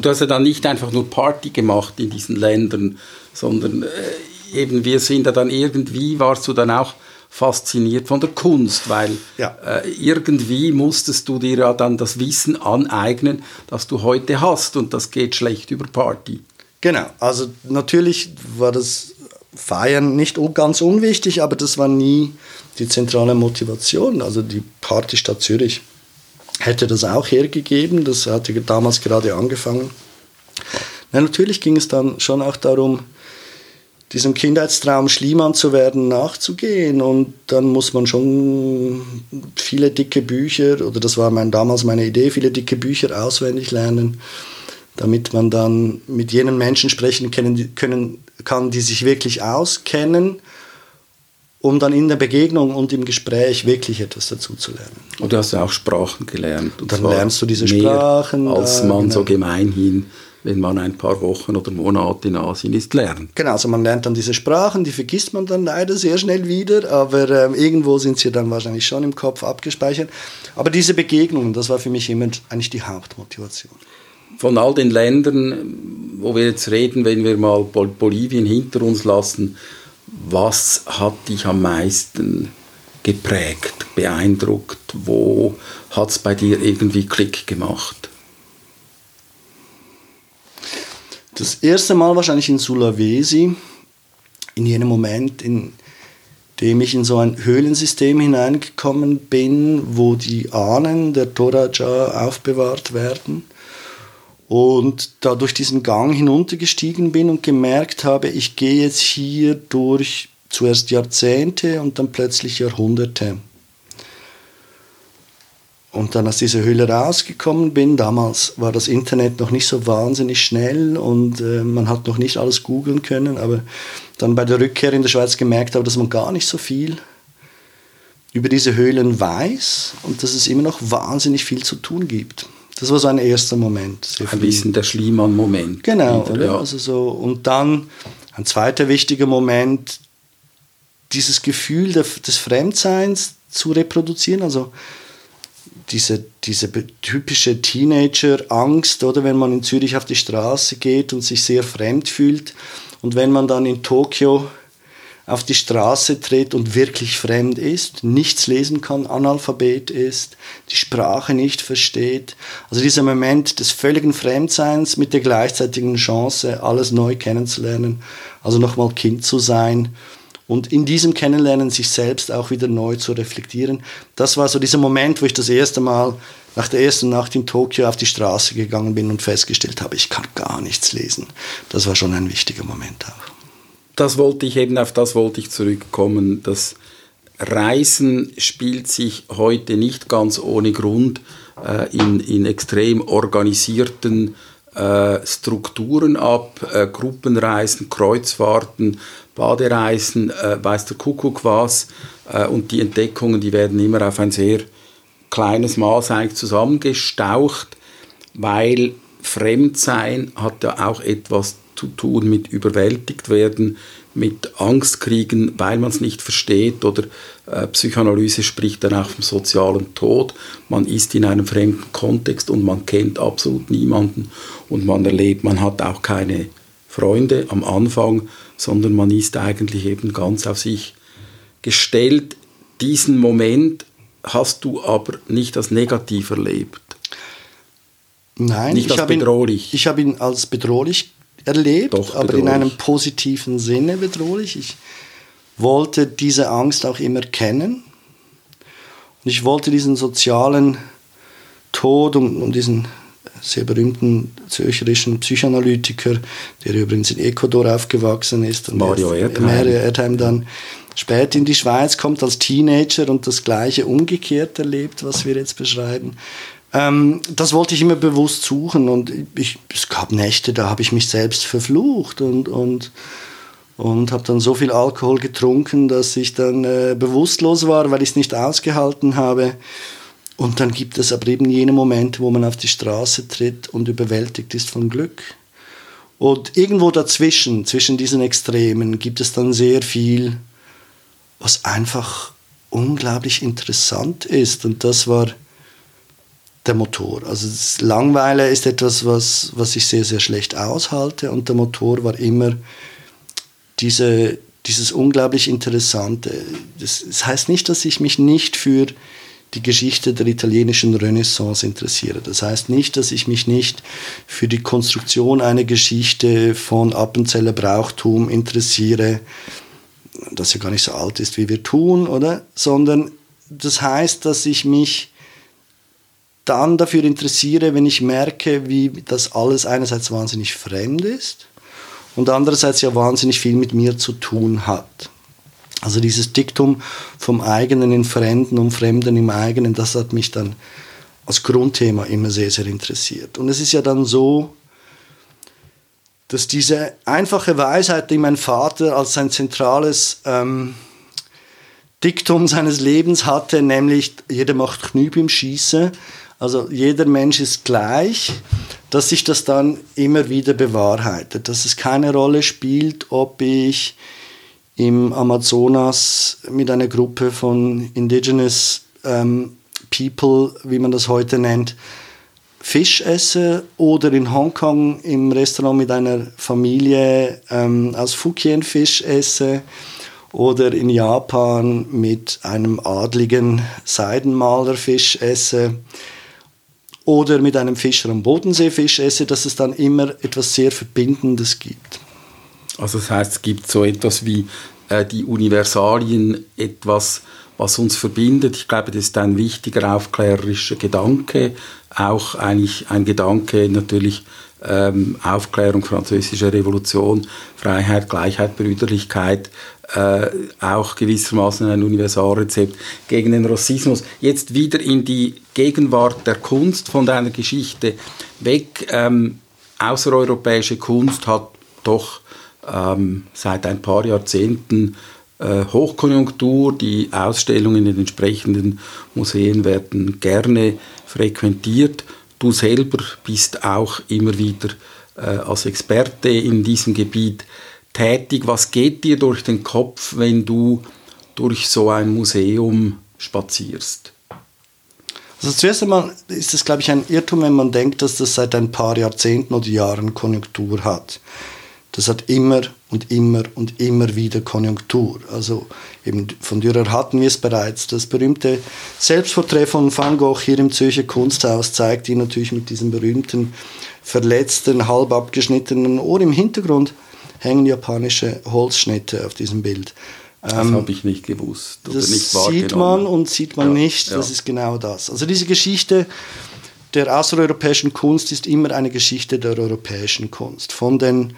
Du hast ja dann nicht einfach nur Party gemacht in diesen Ländern, sondern äh, eben wir sind ja dann irgendwie, warst du dann auch fasziniert von der Kunst, weil ja. äh, irgendwie musstest du dir ja dann das Wissen aneignen, das du heute hast und das geht schlecht über Party. Genau, also natürlich war das Feiern nicht ganz unwichtig, aber das war nie die zentrale Motivation. Also die Partystadt Zürich hätte das auch hergegeben. Das hatte damals gerade angefangen. Na, natürlich ging es dann schon auch darum, diesem Kindheitstraum Schliemann zu werden, nachzugehen. Und dann muss man schon viele dicke Bücher, oder das war mein, damals meine Idee, viele dicke Bücher auswendig lernen, damit man dann mit jenen Menschen sprechen können, können kann, die sich wirklich auskennen um dann in der Begegnung und im Gespräch wirklich etwas dazu zu lernen. Und du hast ja auch Sprachen gelernt. Und dann lernst du diese Sprachen. Als man genau. so gemeinhin, wenn man ein paar Wochen oder Monate in Asien ist, lernt. Genau, also man lernt dann diese Sprachen, die vergisst man dann leider sehr schnell wieder, aber ähm, irgendwo sind sie dann wahrscheinlich schon im Kopf abgespeichert. Aber diese Begegnungen, das war für mich immer eigentlich die Hauptmotivation. Von all den Ländern, wo wir jetzt reden, wenn wir mal Bolivien hinter uns lassen, was hat dich am meisten geprägt, beeindruckt? Wo hat es bei dir irgendwie Klick gemacht? Das erste Mal wahrscheinlich in Sulawesi, in jenem Moment, in dem ich in so ein Höhlensystem hineingekommen bin, wo die Ahnen der Toraja aufbewahrt werden und da durch diesen Gang hinuntergestiegen bin und gemerkt habe, ich gehe jetzt hier durch zuerst Jahrzehnte und dann plötzlich Jahrhunderte. und dann aus dieser Höhle rausgekommen bin, damals war das Internet noch nicht so wahnsinnig schnell und äh, man hat noch nicht alles googeln können, aber dann bei der Rückkehr in der Schweiz gemerkt habe, dass man gar nicht so viel über diese Höhlen weiß und dass es immer noch wahnsinnig viel zu tun gibt. Das war so ein erster Moment. Ein bisschen der Schliemann-Moment. Genau, wieder, ja. also so. Und dann ein zweiter wichtiger Moment, dieses Gefühl des Fremdseins zu reproduzieren. Also diese, diese typische Teenager-Angst, oder wenn man in Zürich auf die Straße geht und sich sehr fremd fühlt und wenn man dann in Tokio auf die Straße tritt und wirklich fremd ist, nichts lesen kann, Analphabet ist, die Sprache nicht versteht. Also dieser Moment des völligen Fremdseins mit der gleichzeitigen Chance, alles neu kennenzulernen, also nochmal Kind zu sein und in diesem Kennenlernen sich selbst auch wieder neu zu reflektieren. Das war so dieser Moment, wo ich das erste Mal nach der ersten Nacht in Tokio auf die Straße gegangen bin und festgestellt habe, ich kann gar nichts lesen. Das war schon ein wichtiger Moment auch. Das wollte ich eben, auf das wollte ich zurückkommen. Das Reisen spielt sich heute nicht ganz ohne Grund äh, in, in extrem organisierten äh, Strukturen ab, äh, Gruppenreisen, Kreuzfahrten, Badereisen, äh, weiß der Kuckuck was. Äh, und die Entdeckungen, die werden immer auf ein sehr kleines Maß eigentlich zusammengestaucht, weil Fremdsein hat ja auch etwas zu tun mit überwältigt werden, mit Angst kriegen, weil man es nicht versteht oder äh, Psychoanalyse spricht dann auch vom sozialen Tod. Man ist in einem fremden Kontext und man kennt absolut niemanden und man erlebt, man hat auch keine Freunde am Anfang, sondern man ist eigentlich eben ganz auf sich gestellt. Diesen Moment hast du aber nicht als negativ erlebt. Nein, nicht als bedrohlich. Ihn, ich habe ihn als bedrohlich erlebt, Doch, aber in einem positiven Sinne bedrohlich. Ich wollte diese Angst auch immer kennen. Und ich wollte diesen sozialen Tod und, und diesen sehr berühmten zürcherischen Psychoanalytiker, der übrigens in Ecuador aufgewachsen ist und Mario Erdheim. Mario Erdheim dann später in die Schweiz kommt als Teenager und das gleiche umgekehrt erlebt, was wir jetzt beschreiben. Ähm, das wollte ich immer bewusst suchen und ich, es gab Nächte, da habe ich mich selbst verflucht und, und, und habe dann so viel Alkohol getrunken, dass ich dann äh, bewusstlos war, weil ich es nicht ausgehalten habe. Und dann gibt es aber eben jene Momente, wo man auf die Straße tritt und überwältigt ist von Glück. Und irgendwo dazwischen, zwischen diesen Extremen, gibt es dann sehr viel, was einfach unglaublich interessant ist. Und das war der Motor. Also das Langweile ist etwas, was, was ich sehr, sehr schlecht aushalte. Und der Motor war immer diese, dieses unglaublich Interessante. Das, das heißt nicht, dass ich mich nicht für die Geschichte der italienischen Renaissance interessiere. Das heißt nicht, dass ich mich nicht für die Konstruktion einer Geschichte von Appenzeller Brauchtum interessiere, das ja gar nicht so alt ist, wie wir tun, oder? Sondern das heißt, dass ich mich dann dafür interessiere, wenn ich merke, wie das alles einerseits wahnsinnig fremd ist und andererseits ja wahnsinnig viel mit mir zu tun hat. Also dieses Diktum vom eigenen in Fremden und Fremden im eigenen, das hat mich dann als Grundthema immer sehr, sehr interessiert. Und es ist ja dann so, dass diese einfache Weisheit, die mein Vater als sein zentrales ähm, Diktum seines Lebens hatte, nämlich jeder macht Knüb im Schießen, also jeder Mensch ist gleich, dass sich das dann immer wieder bewahrheitet, dass es keine Rolle spielt, ob ich im Amazonas mit einer Gruppe von Indigenous ähm, People, wie man das heute nennt, Fisch esse oder in Hongkong im Restaurant mit einer Familie ähm, aus Fukien Fisch esse oder in Japan mit einem adligen Seidenmaler Fisch esse oder mit einem Fischer am Bodensee Fisch esse, dass es dann immer etwas sehr Verbindendes gibt. Also das heißt, es gibt so etwas wie äh, die Universalien, etwas, was uns verbindet. Ich glaube, das ist ein wichtiger aufklärerischer Gedanke, auch eigentlich ein Gedanke natürlich ähm, Aufklärung, französische Revolution, Freiheit, Gleichheit, Brüderlichkeit, äh, auch gewissermaßen ein Universalrezept gegen den Rassismus. Jetzt wieder in die Gegenwart der Kunst von deiner Geschichte weg. Ähm, außereuropäische Kunst hat doch ähm, seit ein paar Jahrzehnten äh, Hochkonjunktur. Die Ausstellungen in den entsprechenden Museen werden gerne frequentiert. Du selber bist auch immer wieder äh, als Experte in diesem Gebiet tätig. Was geht dir durch den Kopf, wenn du durch so ein Museum spazierst? Also zuerst einmal ist es, glaube ich, ein Irrtum, wenn man denkt, dass das seit ein paar Jahrzehnten oder Jahren Konjunktur hat. Das hat immer und immer und immer wieder Konjunktur. Also eben von Dürer hatten wir es bereits. Das berühmte Selbstporträt von Van Gogh hier im Zürcher Kunsthaus zeigt ihn natürlich mit diesem berühmten verletzten, halb abgeschnittenen Ohr im Hintergrund hängen japanische Holzschnitte auf diesem Bild. Das ähm, habe ich nicht gewusst. das nicht sieht man und sieht man ja, nicht. Das ja. ist genau das. Also diese Geschichte der außereuropäischen Kunst ist immer eine Geschichte der europäischen Kunst. Von den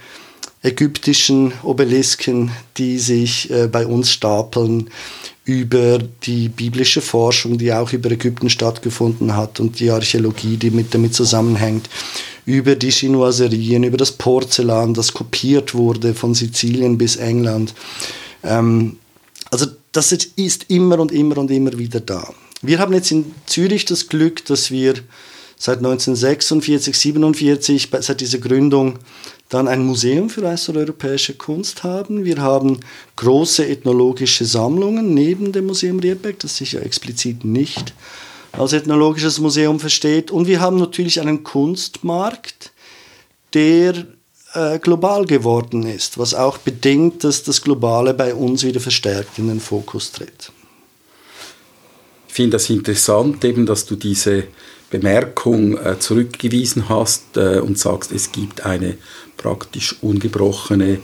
ägyptischen Obelisken, die sich äh, bei uns stapeln, über die biblische Forschung, die auch über Ägypten stattgefunden hat und die Archäologie, die mit damit zusammenhängt, über die Chinoiserien, über das Porzellan, das kopiert wurde von Sizilien bis England. Ähm, also das ist immer und immer und immer wieder da. Wir haben jetzt in Zürich das Glück, dass wir seit 1946, 47, seit dieser Gründung, dann ein Museum für außereuropäische Kunst haben. Wir haben große ethnologische Sammlungen neben dem Museum Rierbeck, das sich ja explizit nicht als ethnologisches Museum versteht. Und wir haben natürlich einen Kunstmarkt, der äh, global geworden ist, was auch bedingt, dass das Globale bei uns wieder verstärkt in den Fokus tritt. Ich finde das interessant, eben, dass du diese Bemerkung äh, zurückgewiesen hast äh, und sagst, es gibt eine praktisch ungebrochene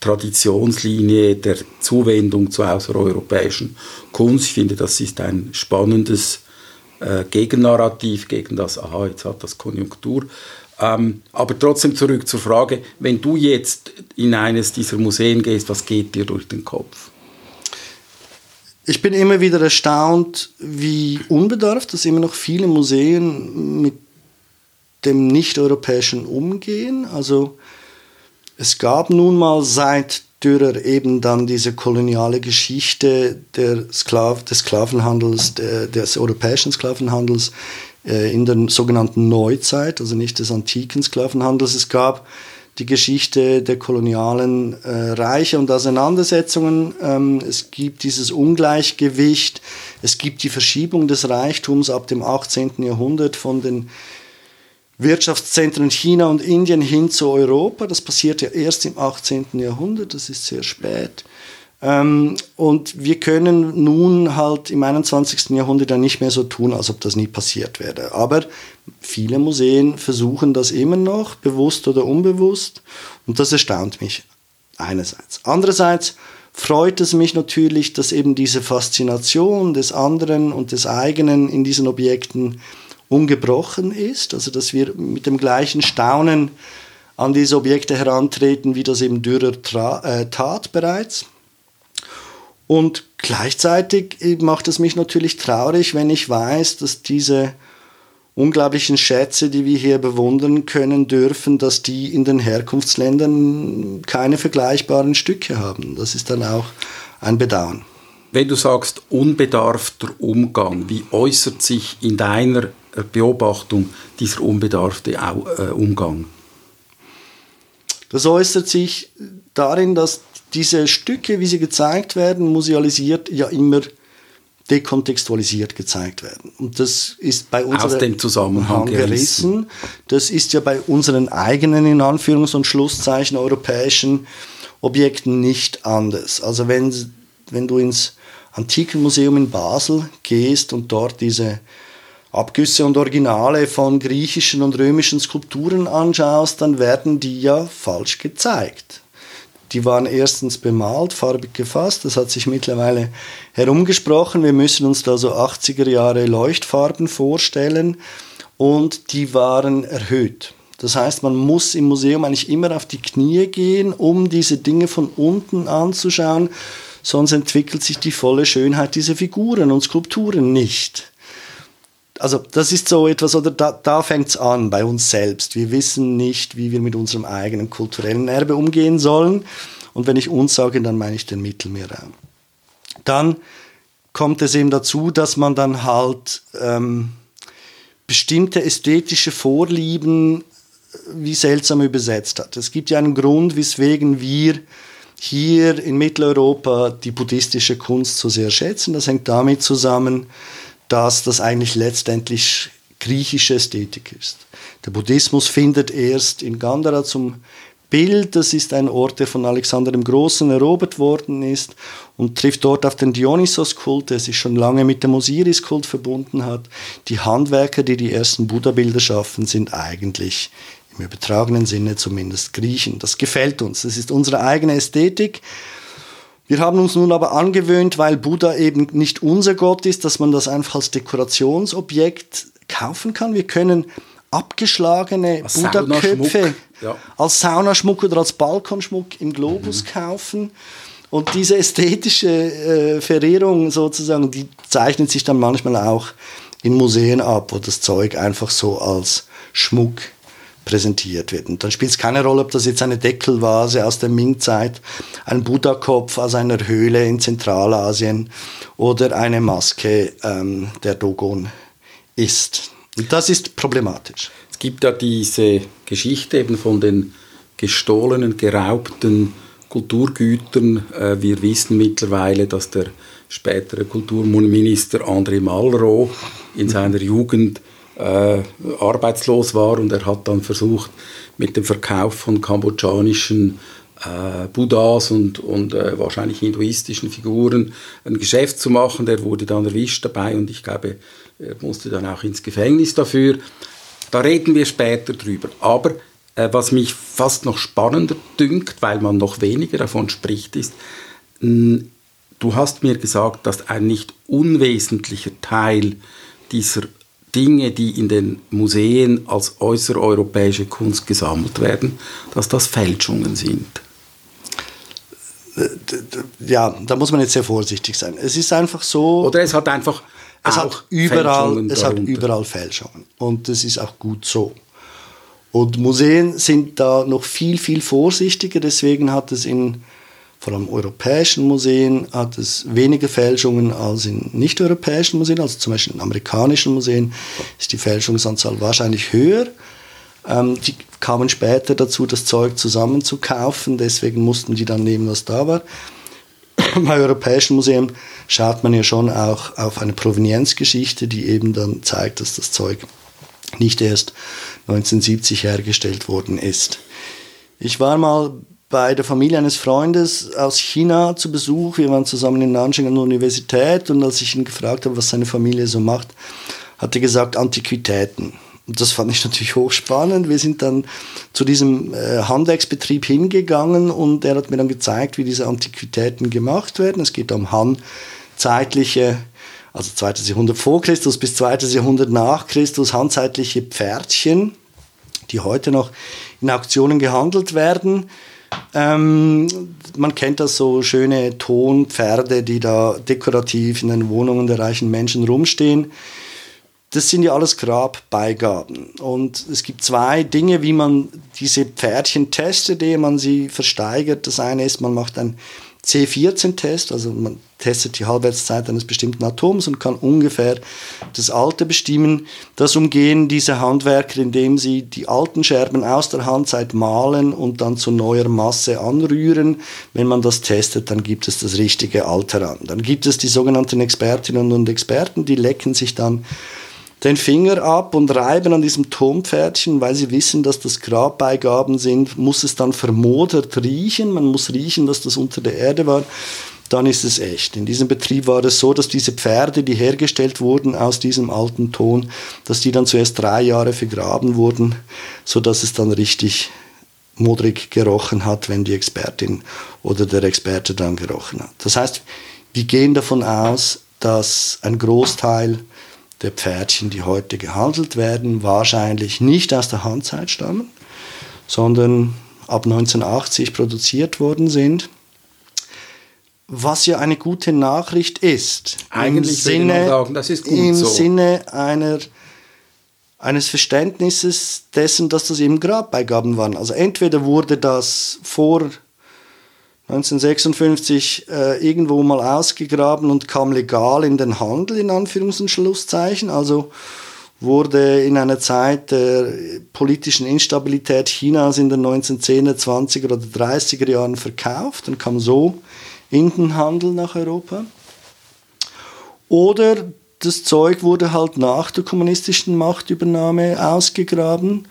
Traditionslinie der Zuwendung zur außereuropäischen Kunst. Ich finde, das ist ein spannendes äh, Gegennarrativ gegen das, aha, jetzt hat das Konjunktur. Ähm, aber trotzdem zurück zur Frage, wenn du jetzt in eines dieser Museen gehst, was geht dir durch den Kopf? Ich bin immer wieder erstaunt, wie unbedarft dass immer noch viele Museen mit dem Nicht-Europäischen umgehen. Also es gab nun mal seit Dürer eben dann diese koloniale Geschichte der Sklav, des Sklavenhandels, der, des europäischen Sklavenhandels äh, in der sogenannten Neuzeit, also nicht des antiken Sklavenhandels. Es gab die Geschichte der kolonialen äh, Reiche und Auseinandersetzungen. Ähm, es gibt dieses Ungleichgewicht, es gibt die Verschiebung des Reichtums ab dem 18. Jahrhundert von den Wirtschaftszentren China und Indien hin zu Europa. Das passiert ja erst im 18. Jahrhundert, das ist sehr spät. Ähm, und wir können nun halt im 21. Jahrhundert dann nicht mehr so tun, als ob das nie passiert wäre. Aber viele Museen versuchen das immer noch, bewusst oder unbewusst. Und das erstaunt mich einerseits. Andererseits freut es mich natürlich, dass eben diese Faszination des anderen und des eigenen in diesen Objekten ungebrochen ist, also dass wir mit dem gleichen Staunen an diese Objekte herantreten, wie das eben Dürer äh, tat bereits. Und gleichzeitig macht es mich natürlich traurig, wenn ich weiß, dass diese unglaublichen Schätze, die wir hier bewundern können dürfen, dass die in den Herkunftsländern keine vergleichbaren Stücke haben. Das ist dann auch ein Bedauern. Wenn du sagst unbedarfter Umgang, wie äußert sich in deiner Beobachtung dieser unbedarfte äh, Umgang? Das äußert sich darin, dass diese Stücke, wie sie gezeigt werden, musealisiert, ja immer dekontextualisiert gezeigt werden. Und das ist bei uns aus dem Zusammenhang gerissen. Das ist ja bei unseren eigenen, in Anführungs- und Schlusszeichen, europäischen Objekten nicht anders. Also wenn, wenn du ins Antikenmuseum in Basel gehst und dort diese Abgüsse und Originale von griechischen und römischen Skulpturen anschaust, dann werden die ja falsch gezeigt. Die waren erstens bemalt, farbig gefasst, das hat sich mittlerweile herumgesprochen. Wir müssen uns da so 80er Jahre Leuchtfarben vorstellen und die waren erhöht. Das heißt, man muss im Museum eigentlich immer auf die Knie gehen, um diese Dinge von unten anzuschauen, sonst entwickelt sich die volle Schönheit dieser Figuren und Skulpturen nicht. Also das ist so etwas, oder da, da fängt es an bei uns selbst. Wir wissen nicht, wie wir mit unserem eigenen kulturellen Erbe umgehen sollen. Und wenn ich uns sage, dann meine ich den Mittelmeerraum. Dann kommt es eben dazu, dass man dann halt ähm, bestimmte ästhetische Vorlieben äh, wie seltsam übersetzt hat. Es gibt ja einen Grund, weswegen wir hier in Mitteleuropa die buddhistische Kunst so sehr schätzen. Das hängt damit zusammen, dass das eigentlich letztendlich griechische Ästhetik ist. Der Buddhismus findet erst in Gandhara zum Bild. Das ist ein Ort, der von Alexander dem Großen erobert worden ist und trifft dort auf den Dionysos-Kult, der sich schon lange mit dem Osiris-Kult verbunden hat. Die Handwerker, die die ersten Buddha-Bilder schaffen, sind eigentlich im übertragenen Sinne zumindest Griechen. Das gefällt uns. Das ist unsere eigene Ästhetik. Wir haben uns nun aber angewöhnt, weil Buddha eben nicht unser Gott ist, dass man das einfach als Dekorationsobjekt kaufen kann. Wir können abgeschlagene Buddha-Köpfe ja. als Saunaschmuck oder als Balkonschmuck im Globus mhm. kaufen. Und diese ästhetische äh, Verehrung sozusagen, die zeichnet sich dann manchmal auch in Museen ab, wo das Zeug einfach so als Schmuck präsentiert wird. Und dann spielt es keine Rolle, ob das jetzt eine Deckelvase aus der Ming-Zeit, ein Buddha-Kopf aus einer Höhle in Zentralasien oder eine Maske ähm, der Dogon ist. Und das ist problematisch. Es gibt ja diese Geschichte eben von den gestohlenen, geraubten Kulturgütern. Äh, wir wissen mittlerweile, dass der spätere Kulturminister André Malraux in seiner Jugend äh, arbeitslos war und er hat dann versucht, mit dem Verkauf von kambodschanischen äh, Buddhas und, und äh, wahrscheinlich hinduistischen Figuren ein Geschäft zu machen. Der wurde dann erwischt dabei und ich glaube, er musste dann auch ins Gefängnis dafür. Da reden wir später drüber. Aber äh, was mich fast noch spannender dünkt, weil man noch weniger davon spricht, ist, mh, du hast mir gesagt, dass ein nicht unwesentlicher Teil dieser Dinge, die in den Museen als äußereuropäische Kunst gesammelt werden, dass das Fälschungen sind. Ja, da muss man jetzt sehr vorsichtig sein. Es ist einfach so. Oder es hat einfach. Es hat überall, es hat überall Fälschungen. Und das ist auch gut so. Und Museen sind da noch viel, viel vorsichtiger. Deswegen hat es in vor allem europäischen Museen hat es weniger Fälschungen als in nicht-europäischen Museen, also zum Beispiel in amerikanischen Museen ist die Fälschungsanzahl wahrscheinlich höher. Ähm, die kamen später dazu, das Zeug zusammenzukaufen, deswegen mussten die dann nehmen, was da war. (coughs) Bei europäischen Museen schaut man ja schon auch auf eine Provenienzgeschichte, die eben dann zeigt, dass das Zeug nicht erst 1970 hergestellt worden ist. Ich war mal bei der Familie eines Freundes aus China zu Besuch. Wir waren zusammen in Nanjing an der Universität und als ich ihn gefragt habe, was seine Familie so macht, hat er gesagt Antiquitäten. Und das fand ich natürlich hochspannend. Wir sind dann zu diesem äh, Handwerksbetrieb hingegangen und er hat mir dann gezeigt, wie diese Antiquitäten gemacht werden. Es geht um handzeitliche, also 2. Jahrhundert vor Christus bis 2. Jahrhundert nach Christus, handzeitliche Pferdchen, die heute noch in Auktionen gehandelt werden ähm, man kennt das so schöne Tonpferde, die da dekorativ in den Wohnungen der reichen Menschen rumstehen. Das sind ja alles Grabbeigaben. Und es gibt zwei Dinge, wie man diese Pferdchen testet, ehe man sie versteigert. Das eine ist, man macht ein C14-Test, also man testet die Halbwertszeit eines bestimmten Atoms und kann ungefähr das Alter bestimmen. Das umgehen diese Handwerker, indem sie die alten Scherben aus der Handzeit malen und dann zu neuer Masse anrühren. Wenn man das testet, dann gibt es das richtige Alter an. Dann gibt es die sogenannten Expertinnen und Experten, die lecken sich dann den Finger ab und reiben an diesem Tonpferdchen, weil sie wissen, dass das Grabbeigaben sind, muss es dann vermodert riechen. Man muss riechen, dass das unter der Erde war. Dann ist es echt. In diesem Betrieb war es so, dass diese Pferde, die hergestellt wurden aus diesem alten Ton, dass die dann zuerst drei Jahre vergraben wurden, so dass es dann richtig modrig gerochen hat, wenn die Expertin oder der Experte dann gerochen hat. Das heißt, wir gehen davon aus, dass ein Großteil der Pferdchen, die heute gehandelt werden, wahrscheinlich nicht aus der Handzeit stammen, sondern ab 1980 produziert worden sind. Was ja eine gute Nachricht ist. Eigentlich im Sinne, sagen, das ist gut im so. Sinne einer, eines Verständnisses dessen, dass das eben Grabbeigaben waren. Also entweder wurde das vor 1956 äh, irgendwo mal ausgegraben und kam legal in den Handel, in Anführungs- und Schlusszeichen. Also wurde in einer Zeit der politischen Instabilität Chinas in den 1910er, 20er oder 30er Jahren verkauft und kam so in den Handel nach Europa. Oder das Zeug wurde halt nach der kommunistischen Machtübernahme ausgegraben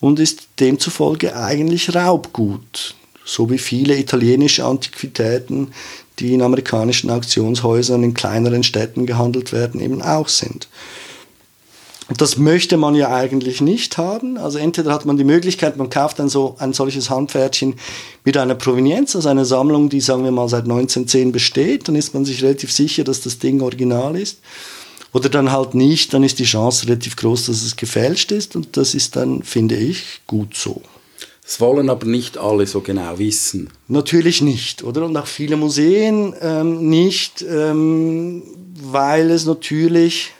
und ist demzufolge eigentlich Raubgut. So wie viele italienische Antiquitäten, die in amerikanischen Auktionshäusern in kleineren Städten gehandelt werden, eben auch sind. Und das möchte man ja eigentlich nicht haben. Also entweder hat man die Möglichkeit, man kauft ein, so, ein solches Handpferdchen mit einer Provenienz, also einer Sammlung, die sagen wir mal seit 1910 besteht, dann ist man sich relativ sicher, dass das Ding original ist. Oder dann halt nicht, dann ist die Chance relativ groß, dass es gefälscht ist und das ist dann, finde ich, gut so. Das wollen aber nicht alle so genau wissen. Natürlich nicht, oder? Und auch viele Museen ähm, nicht, ähm, weil es natürlich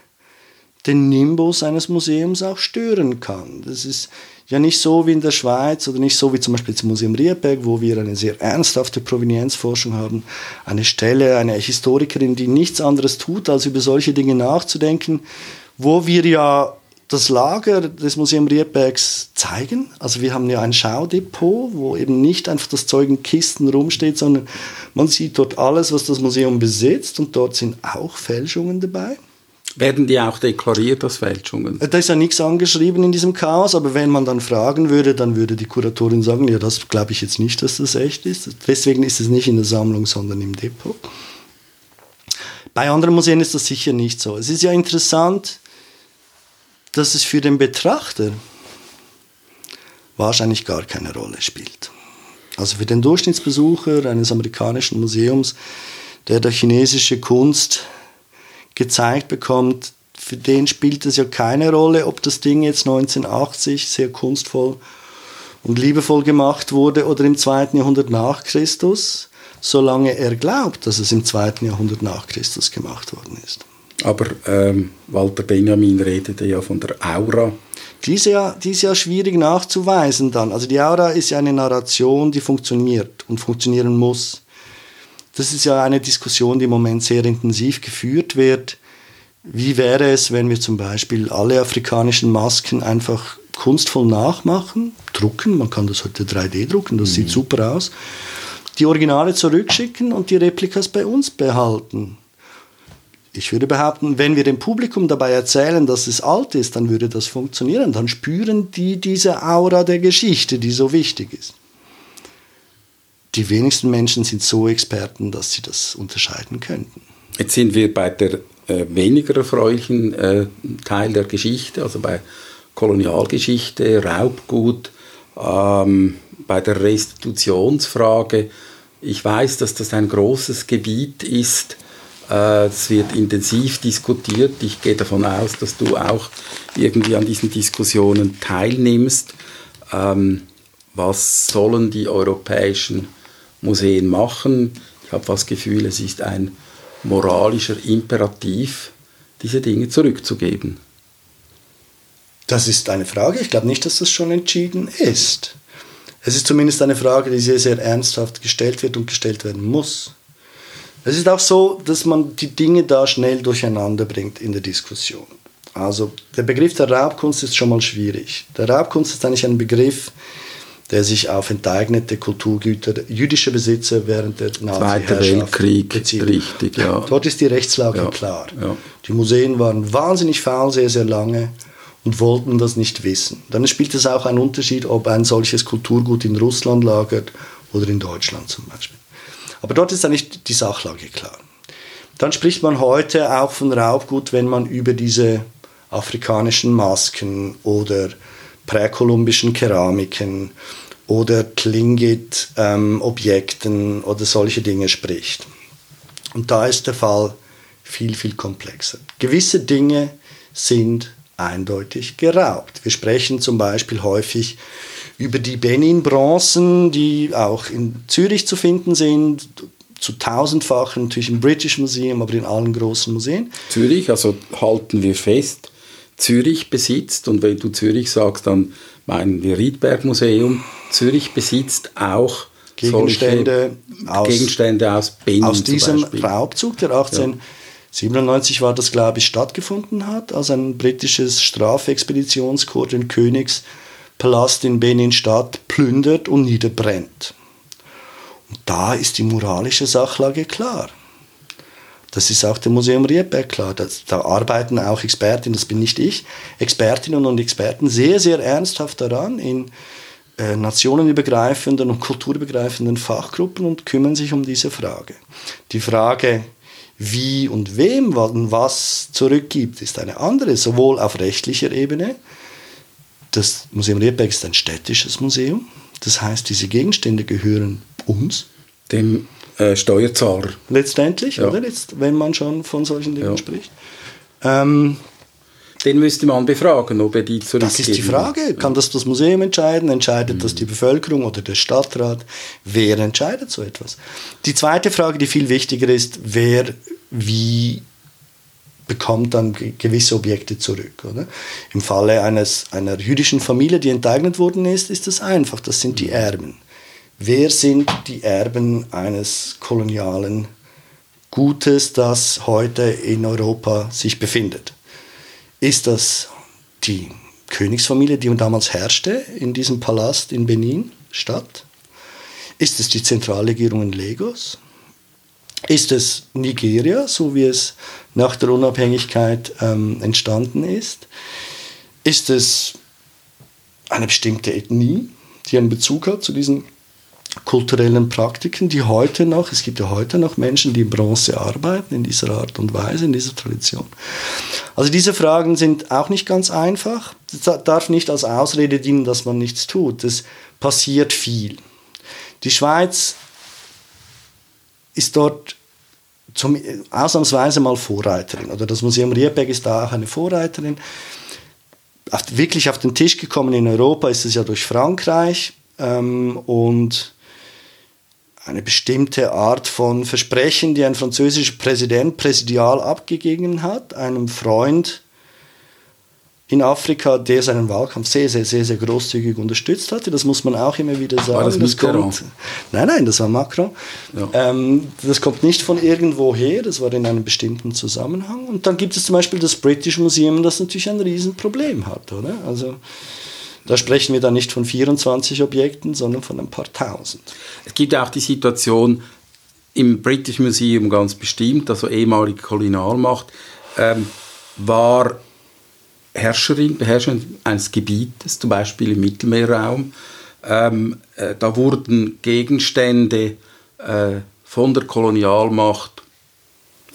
den Nimbus eines Museums auch stören kann. Das ist ja nicht so wie in der Schweiz oder nicht so wie zum Beispiel das Museum Rieberg, wo wir eine sehr ernsthafte Provenienzforschung haben. Eine Stelle, eine Historikerin, die nichts anderes tut, als über solche Dinge nachzudenken, wo wir ja das Lager des Museum Riebergs zeigen. Also wir haben ja ein Schaudepot, wo eben nicht einfach das Zeug in Kisten rumsteht, sondern man sieht dort alles, was das Museum besitzt und dort sind auch Fälschungen dabei. Werden die auch deklariert als Fälschungen? Da ist ja nichts angeschrieben in diesem Chaos, aber wenn man dann fragen würde, dann würde die Kuratorin sagen, ja, das glaube ich jetzt nicht, dass das echt ist. Deswegen ist es nicht in der Sammlung, sondern im Depot. Bei anderen Museen ist das sicher nicht so. Es ist ja interessant, dass es für den Betrachter wahrscheinlich gar keine Rolle spielt. Also für den Durchschnittsbesucher eines amerikanischen Museums, der der chinesische Kunst gezeigt bekommt, für den spielt es ja keine Rolle, ob das Ding jetzt 1980 sehr kunstvoll und liebevoll gemacht wurde oder im zweiten Jahrhundert nach Christus, solange er glaubt, dass es im zweiten Jahrhundert nach Christus gemacht worden ist. Aber ähm, Walter Benjamin redete ja von der Aura. Die ist, ja, die ist ja schwierig nachzuweisen dann. Also die Aura ist ja eine Narration, die funktioniert und funktionieren muss. Das ist ja eine Diskussion, die im Moment sehr intensiv geführt wird. Wie wäre es, wenn wir zum Beispiel alle afrikanischen Masken einfach kunstvoll nachmachen, drucken, man kann das heute 3D drucken, das mhm. sieht super aus, die Originale zurückschicken und die Replikas bei uns behalten. Ich würde behaupten, wenn wir dem Publikum dabei erzählen, dass es alt ist, dann würde das funktionieren. Dann spüren die diese Aura der Geschichte, die so wichtig ist. Die wenigsten Menschen sind so Experten, dass sie das unterscheiden könnten. Jetzt sind wir bei der äh, weniger erfreulichen äh, Teil der Geschichte, also bei Kolonialgeschichte, Raubgut, ähm, bei der Restitutionsfrage. Ich weiß, dass das ein großes Gebiet ist, es wird intensiv diskutiert. Ich gehe davon aus, dass du auch irgendwie an diesen Diskussionen teilnimmst. Ähm, was sollen die europäischen Museen machen? Ich habe das Gefühl, es ist ein moralischer Imperativ, diese Dinge zurückzugeben. Das ist eine Frage. Ich glaube nicht, dass das schon entschieden ist. Es ist zumindest eine Frage, die sehr, sehr ernsthaft gestellt wird und gestellt werden muss. Es ist auch so, dass man die Dinge da schnell durcheinander bringt in der Diskussion. Also der Begriff der Raubkunst ist schon mal schwierig. Der Raubkunst ist eigentlich ein Begriff, der sich auf enteignete Kulturgüter jüdischer Besitzer während der Zweiter Weltkrieg bezieht. Richtig, ja. (laughs) Dort ist die Rechtslage ja, klar. Ja. Die Museen waren wahnsinnig faul sehr, sehr lange und wollten das nicht wissen. Dann spielt es auch einen Unterschied, ob ein solches Kulturgut in Russland lagert oder in Deutschland zum Beispiel. Aber dort ist eigentlich die Sachlage klar. Dann spricht man heute auch von Raubgut, wenn man über diese afrikanischen Masken oder präkolumbischen Keramiken oder Tlingit-Objekten ähm, oder solche Dinge spricht. Und da ist der Fall viel, viel komplexer. Gewisse Dinge sind eindeutig geraubt. Wir sprechen zum Beispiel häufig über die Benin-Bronzen, die auch in Zürich zu finden sind, zu tausendfachen, natürlich im British Museum, aber in allen großen Museen. Zürich, also halten wir fest, Zürich besitzt, und wenn du Zürich sagst, dann meinen wir Riedberg Museum, Zürich besitzt auch Gegenstände, aus, Gegenstände aus Benin Aus diesem Raubzug, der 1897 war das, glaube ich, stattgefunden hat, als ein britisches Strafexpeditionskorps den Königspalast in Benin-Stadt plündert und niederbrennt. Und da ist die moralische Sachlage klar. Das ist auch dem Museum Riedberg klar. Das, da arbeiten auch Expertinnen, das bin nicht ich, Expertinnen und Experten sehr, sehr ernsthaft daran in äh, nationenübergreifenden und kulturübergreifenden Fachgruppen und kümmern sich um diese Frage. Die Frage, wie und wem was zurückgibt, ist eine andere, sowohl auf rechtlicher Ebene. Das Museum Riedberg ist ein städtisches Museum. Das heißt, diese Gegenstände gehören uns. Dem äh, Steuerzahler. Letztendlich, ja. oder? Jetzt, wenn man schon von solchen Dingen ja. spricht. Ähm, den müsste man befragen, ob er die zurückgeben Das ist die Frage. Kann das das Museum entscheiden? Entscheidet mhm. das die Bevölkerung oder der Stadtrat? Wer entscheidet so etwas? Die zweite Frage, die viel wichtiger ist, wer wie bekommt dann gewisse Objekte zurück. Oder? Im Falle eines, einer jüdischen Familie, die enteignet worden ist, ist das einfach. Das sind die mhm. Erben. Wer sind die Erben eines kolonialen Gutes, das heute in Europa sich befindet? ist das die Königsfamilie, die damals herrschte in diesem Palast in Benin, Stadt? Ist es die Zentralregierung in Lagos? Ist es Nigeria, so wie es nach der Unabhängigkeit ähm, entstanden ist? Ist es eine bestimmte Ethnie, die einen Bezug hat zu diesen kulturellen Praktiken, die heute noch, es gibt ja heute noch Menschen, die in Bronze arbeiten, in dieser Art und Weise, in dieser Tradition. Also diese Fragen sind auch nicht ganz einfach. Das darf nicht als Ausrede dienen, dass man nichts tut. Es passiert viel. Die Schweiz ist dort zum, ausnahmsweise mal Vorreiterin. Oder das Museum Rierberg ist da auch eine Vorreiterin. Auf, wirklich auf den Tisch gekommen in Europa ist es ja durch Frankreich. Ähm, und eine bestimmte Art von Versprechen, die ein französischer Präsident präsidial abgegeben hat, einem Freund in Afrika, der seinen Wahlkampf sehr, sehr, sehr, sehr großzügig unterstützt hatte. Das muss man auch immer wieder sagen. War das, das kommt, Nein, nein, das war Macron. Ja. Ähm, das kommt nicht von irgendwo her, das war in einem bestimmten Zusammenhang. Und dann gibt es zum Beispiel das British Museum, das natürlich ein Riesenproblem hat. Oder? Also, da sprechen wir dann nicht von 24 Objekten, sondern von ein paar tausend. Es gibt auch die Situation im British Museum ganz bestimmt, also ehemalige Kolonialmacht, ähm, war Herrscherin, Beherrscherin eines Gebietes, zum Beispiel im Mittelmeerraum. Ähm, äh, da wurden Gegenstände äh, von der Kolonialmacht,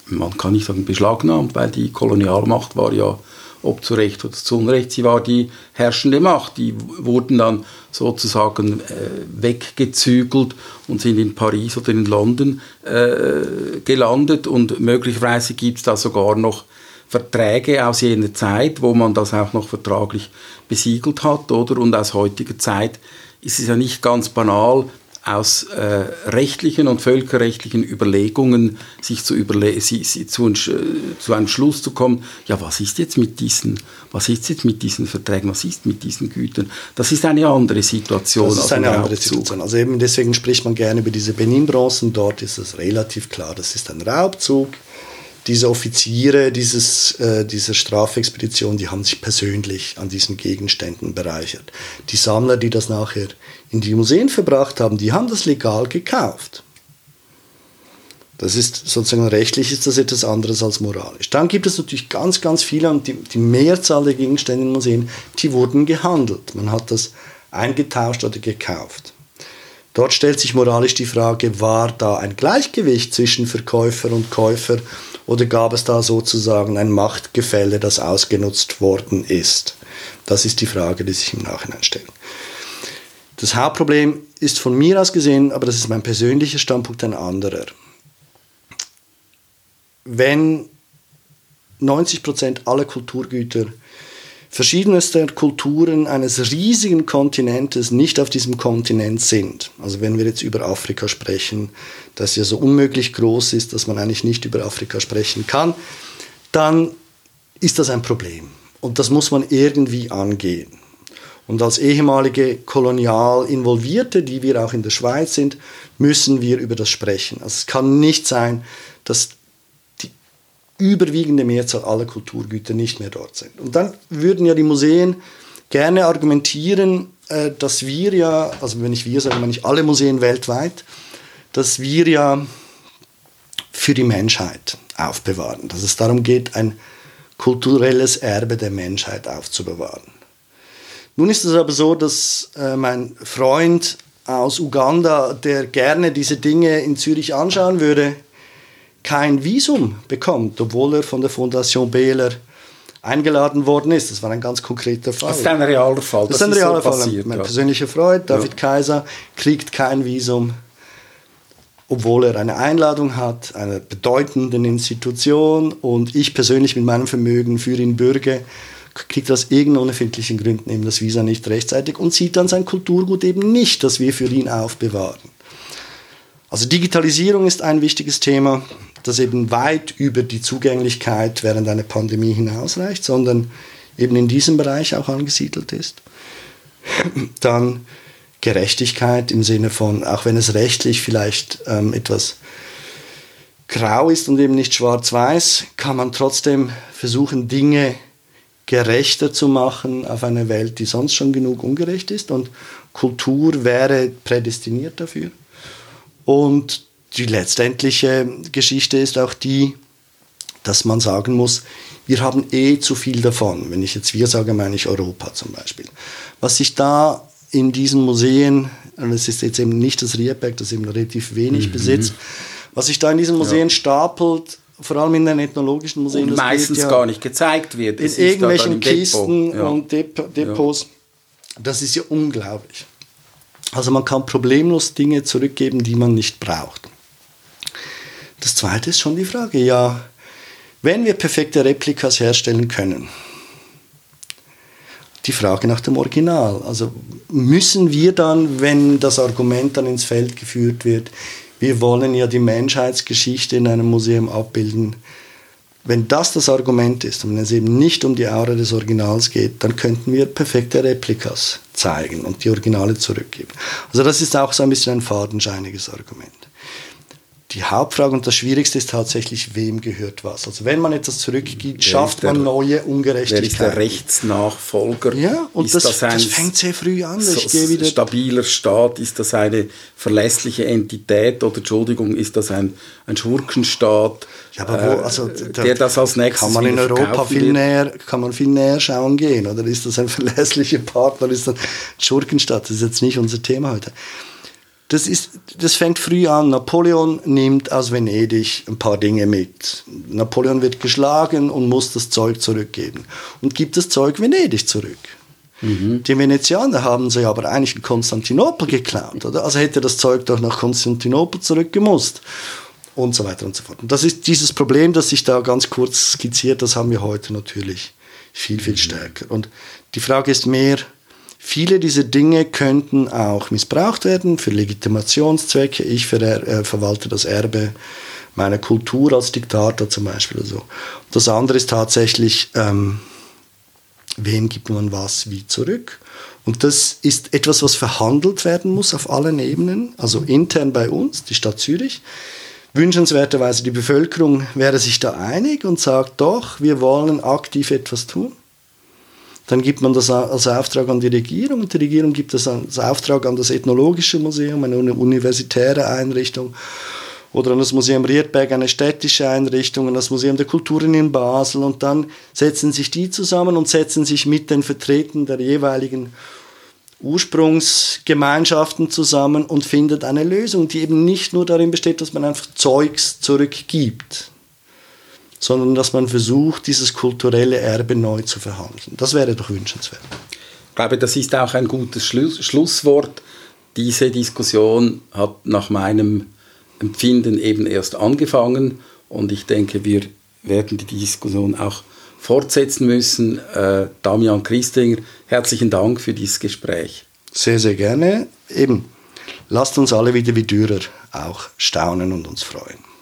man kann nicht sagen beschlagnahmt, weil die Kolonialmacht war ja ob zu Recht oder zu Unrecht, sie war die herrschende Macht. Die wurden dann sozusagen äh, weggezügelt und sind in Paris oder in London äh, gelandet und möglicherweise gibt es da sogar noch Verträge aus jener Zeit, wo man das auch noch vertraglich besiegelt hat, oder? Und aus heutiger Zeit ist es ja nicht ganz banal, aus äh, rechtlichen und völkerrechtlichen Überlegungen sich zu, überle sie, sie, zu, äh, zu, einem Schluss zu kommen, ja, was ist jetzt mit diesen, was ist jetzt mit diesen Verträgen, was ist mit diesen Gütern? Das ist eine andere Situation. Das ist eine andere Situation. Also eben deswegen spricht man gerne über diese Benin-Bronzen. Dort ist es relativ klar, das ist ein Raubzug diese Offiziere dieses, äh, dieser Strafexpedition, die haben sich persönlich an diesen Gegenständen bereichert. Die Sammler, die das nachher in die Museen verbracht haben, die haben das legal gekauft. Das ist sozusagen rechtlich ist das etwas anderes als moralisch. Dann gibt es natürlich ganz, ganz viele und die, die Mehrzahl der Gegenstände in Museen, die wurden gehandelt. Man hat das eingetauscht oder gekauft. Dort stellt sich moralisch die Frage, war da ein Gleichgewicht zwischen Verkäufer und Käufer oder gab es da sozusagen ein Machtgefälle, das ausgenutzt worden ist? Das ist die Frage, die sich im Nachhinein stellt. Das Hauptproblem ist von mir aus gesehen, aber das ist mein persönlicher Standpunkt ein anderer. Wenn 90 Prozent aller Kulturgüter verschiedenster Kulturen eines riesigen Kontinentes nicht auf diesem Kontinent sind. Also wenn wir jetzt über Afrika sprechen, das ja so unmöglich groß ist, dass man eigentlich nicht über Afrika sprechen kann, dann ist das ein Problem. Und das muss man irgendwie angehen. Und als ehemalige kolonial Involvierte, die wir auch in der Schweiz sind, müssen wir über das sprechen. Also es kann nicht sein, dass überwiegende Mehrzahl aller Kulturgüter nicht mehr dort sind. Und dann würden ja die Museen gerne argumentieren, äh, dass wir ja, also wenn ich wir sage, meine ich alle Museen weltweit, dass wir ja für die Menschheit aufbewahren, dass es darum geht, ein kulturelles Erbe der Menschheit aufzubewahren. Nun ist es aber so, dass äh, mein Freund aus Uganda, der gerne diese Dinge in Zürich anschauen würde, kein Visum bekommt, obwohl er von der Fondation Behler eingeladen worden ist. Das war ein ganz konkreter Fall. Das ist ein realer Fall. Das, das ist ein realer so Fall. Passiert, mein ja. persönlicher Freund, David ja. Kaiser, kriegt kein Visum, obwohl er eine Einladung hat, einer bedeutenden Institution und ich persönlich mit meinem Vermögen für ihn bürge, kriegt aus irgendeinen unerfindlichen Gründen eben das Visa nicht rechtzeitig und sieht dann sein Kulturgut eben nicht, das wir für ihn aufbewahren. Also Digitalisierung ist ein wichtiges Thema das eben weit über die Zugänglichkeit während einer Pandemie hinausreicht, sondern eben in diesem Bereich auch angesiedelt ist. Dann Gerechtigkeit im Sinne von, auch wenn es rechtlich vielleicht ähm, etwas grau ist und eben nicht schwarz-weiß, kann man trotzdem versuchen, Dinge gerechter zu machen auf einer Welt, die sonst schon genug ungerecht ist. Und Kultur wäre prädestiniert dafür. Und die letztendliche Geschichte ist auch die, dass man sagen muss, wir haben eh zu viel davon. Wenn ich jetzt wir sage, meine ich Europa zum Beispiel. Was sich da in diesen Museen, und es ist jetzt eben nicht das Rierberg, das eben relativ wenig mhm. besitzt, was sich da in diesen Museen ja. stapelt, vor allem in den ethnologischen Museen. Und meistens ja gar nicht gezeigt wird. in irgendwelchen Kisten Depot. Ja. und Dep Depots. Das ist ja unglaublich. Also man kann problemlos Dinge zurückgeben, die man nicht braucht. Das zweite ist schon die Frage, ja, wenn wir perfekte Replikas herstellen können, die Frage nach dem Original. Also müssen wir dann, wenn das Argument dann ins Feld geführt wird, wir wollen ja die Menschheitsgeschichte in einem Museum abbilden, wenn das das Argument ist und wenn es eben nicht um die Aura des Originals geht, dann könnten wir perfekte Replikas zeigen und die Originale zurückgeben. Also das ist auch so ein bisschen ein fadenscheiniges Argument die Hauptfrage und das Schwierigste ist tatsächlich, wem gehört was. Also wenn man etwas zurückgibt, schafft der, man neue Ungerechtigkeiten. Wer ist der Rechtsnachfolger? Ja, und das, das, das, fängt sehr früh an. So, wieder stabiler Staat, ist das eine verlässliche Entität oder Entschuldigung, ist das ein, ein Schurkenstaat? Ja, aber wo, äh, also, der, der das als nächstes kann man in Europa viel näher, kann man viel näher schauen gehen, oder ist das ein (laughs) verlässlicher Partner, ist das ein Schurkenstaat? Das ist jetzt nicht unser Thema heute. Das, ist, das fängt früh an. Napoleon nimmt aus Venedig ein paar Dinge mit. Napoleon wird geschlagen und muss das Zeug zurückgeben und gibt das Zeug Venedig zurück. Mhm. Die Venezianer haben sie aber eigentlich in Konstantinopel geklaut, oder? Also hätte das Zeug doch nach Konstantinopel zurückgemusst und so weiter und so fort. Und das ist dieses Problem, das sich da ganz kurz skizziert, das haben wir heute natürlich viel, viel mhm. stärker. Und die Frage ist mehr, Viele dieser Dinge könnten auch missbraucht werden für Legitimationszwecke. Ich ver äh, verwalte das Erbe meiner Kultur als Diktator zum Beispiel. Oder so. Das andere ist tatsächlich, ähm, wem gibt man was wie zurück? Und das ist etwas, was verhandelt werden muss auf allen Ebenen, also intern bei uns, die Stadt Zürich. Wünschenswerterweise die Bevölkerung wäre sich da einig und sagt doch, wir wollen aktiv etwas tun. Dann gibt man das als Auftrag an die Regierung und die Regierung gibt das als Auftrag an das Ethnologische Museum, eine universitäre Einrichtung oder an das Museum Riedberg, eine städtische Einrichtung, an das Museum der Kulturen in Basel. Und dann setzen sich die zusammen und setzen sich mit den Vertretern der jeweiligen Ursprungsgemeinschaften zusammen und findet eine Lösung, die eben nicht nur darin besteht, dass man einfach Zeugs zurückgibt, sondern dass man versucht, dieses kulturelle Erbe neu zu verhandeln. Das wäre doch wünschenswert. Ich glaube, das ist auch ein gutes Schluss Schlusswort. Diese Diskussion hat nach meinem Empfinden eben erst angefangen und ich denke, wir werden die Diskussion auch fortsetzen müssen. Äh, Damian Christinger, herzlichen Dank für dieses Gespräch. Sehr, sehr gerne. Eben, lasst uns alle wieder wie Dürer auch staunen und uns freuen.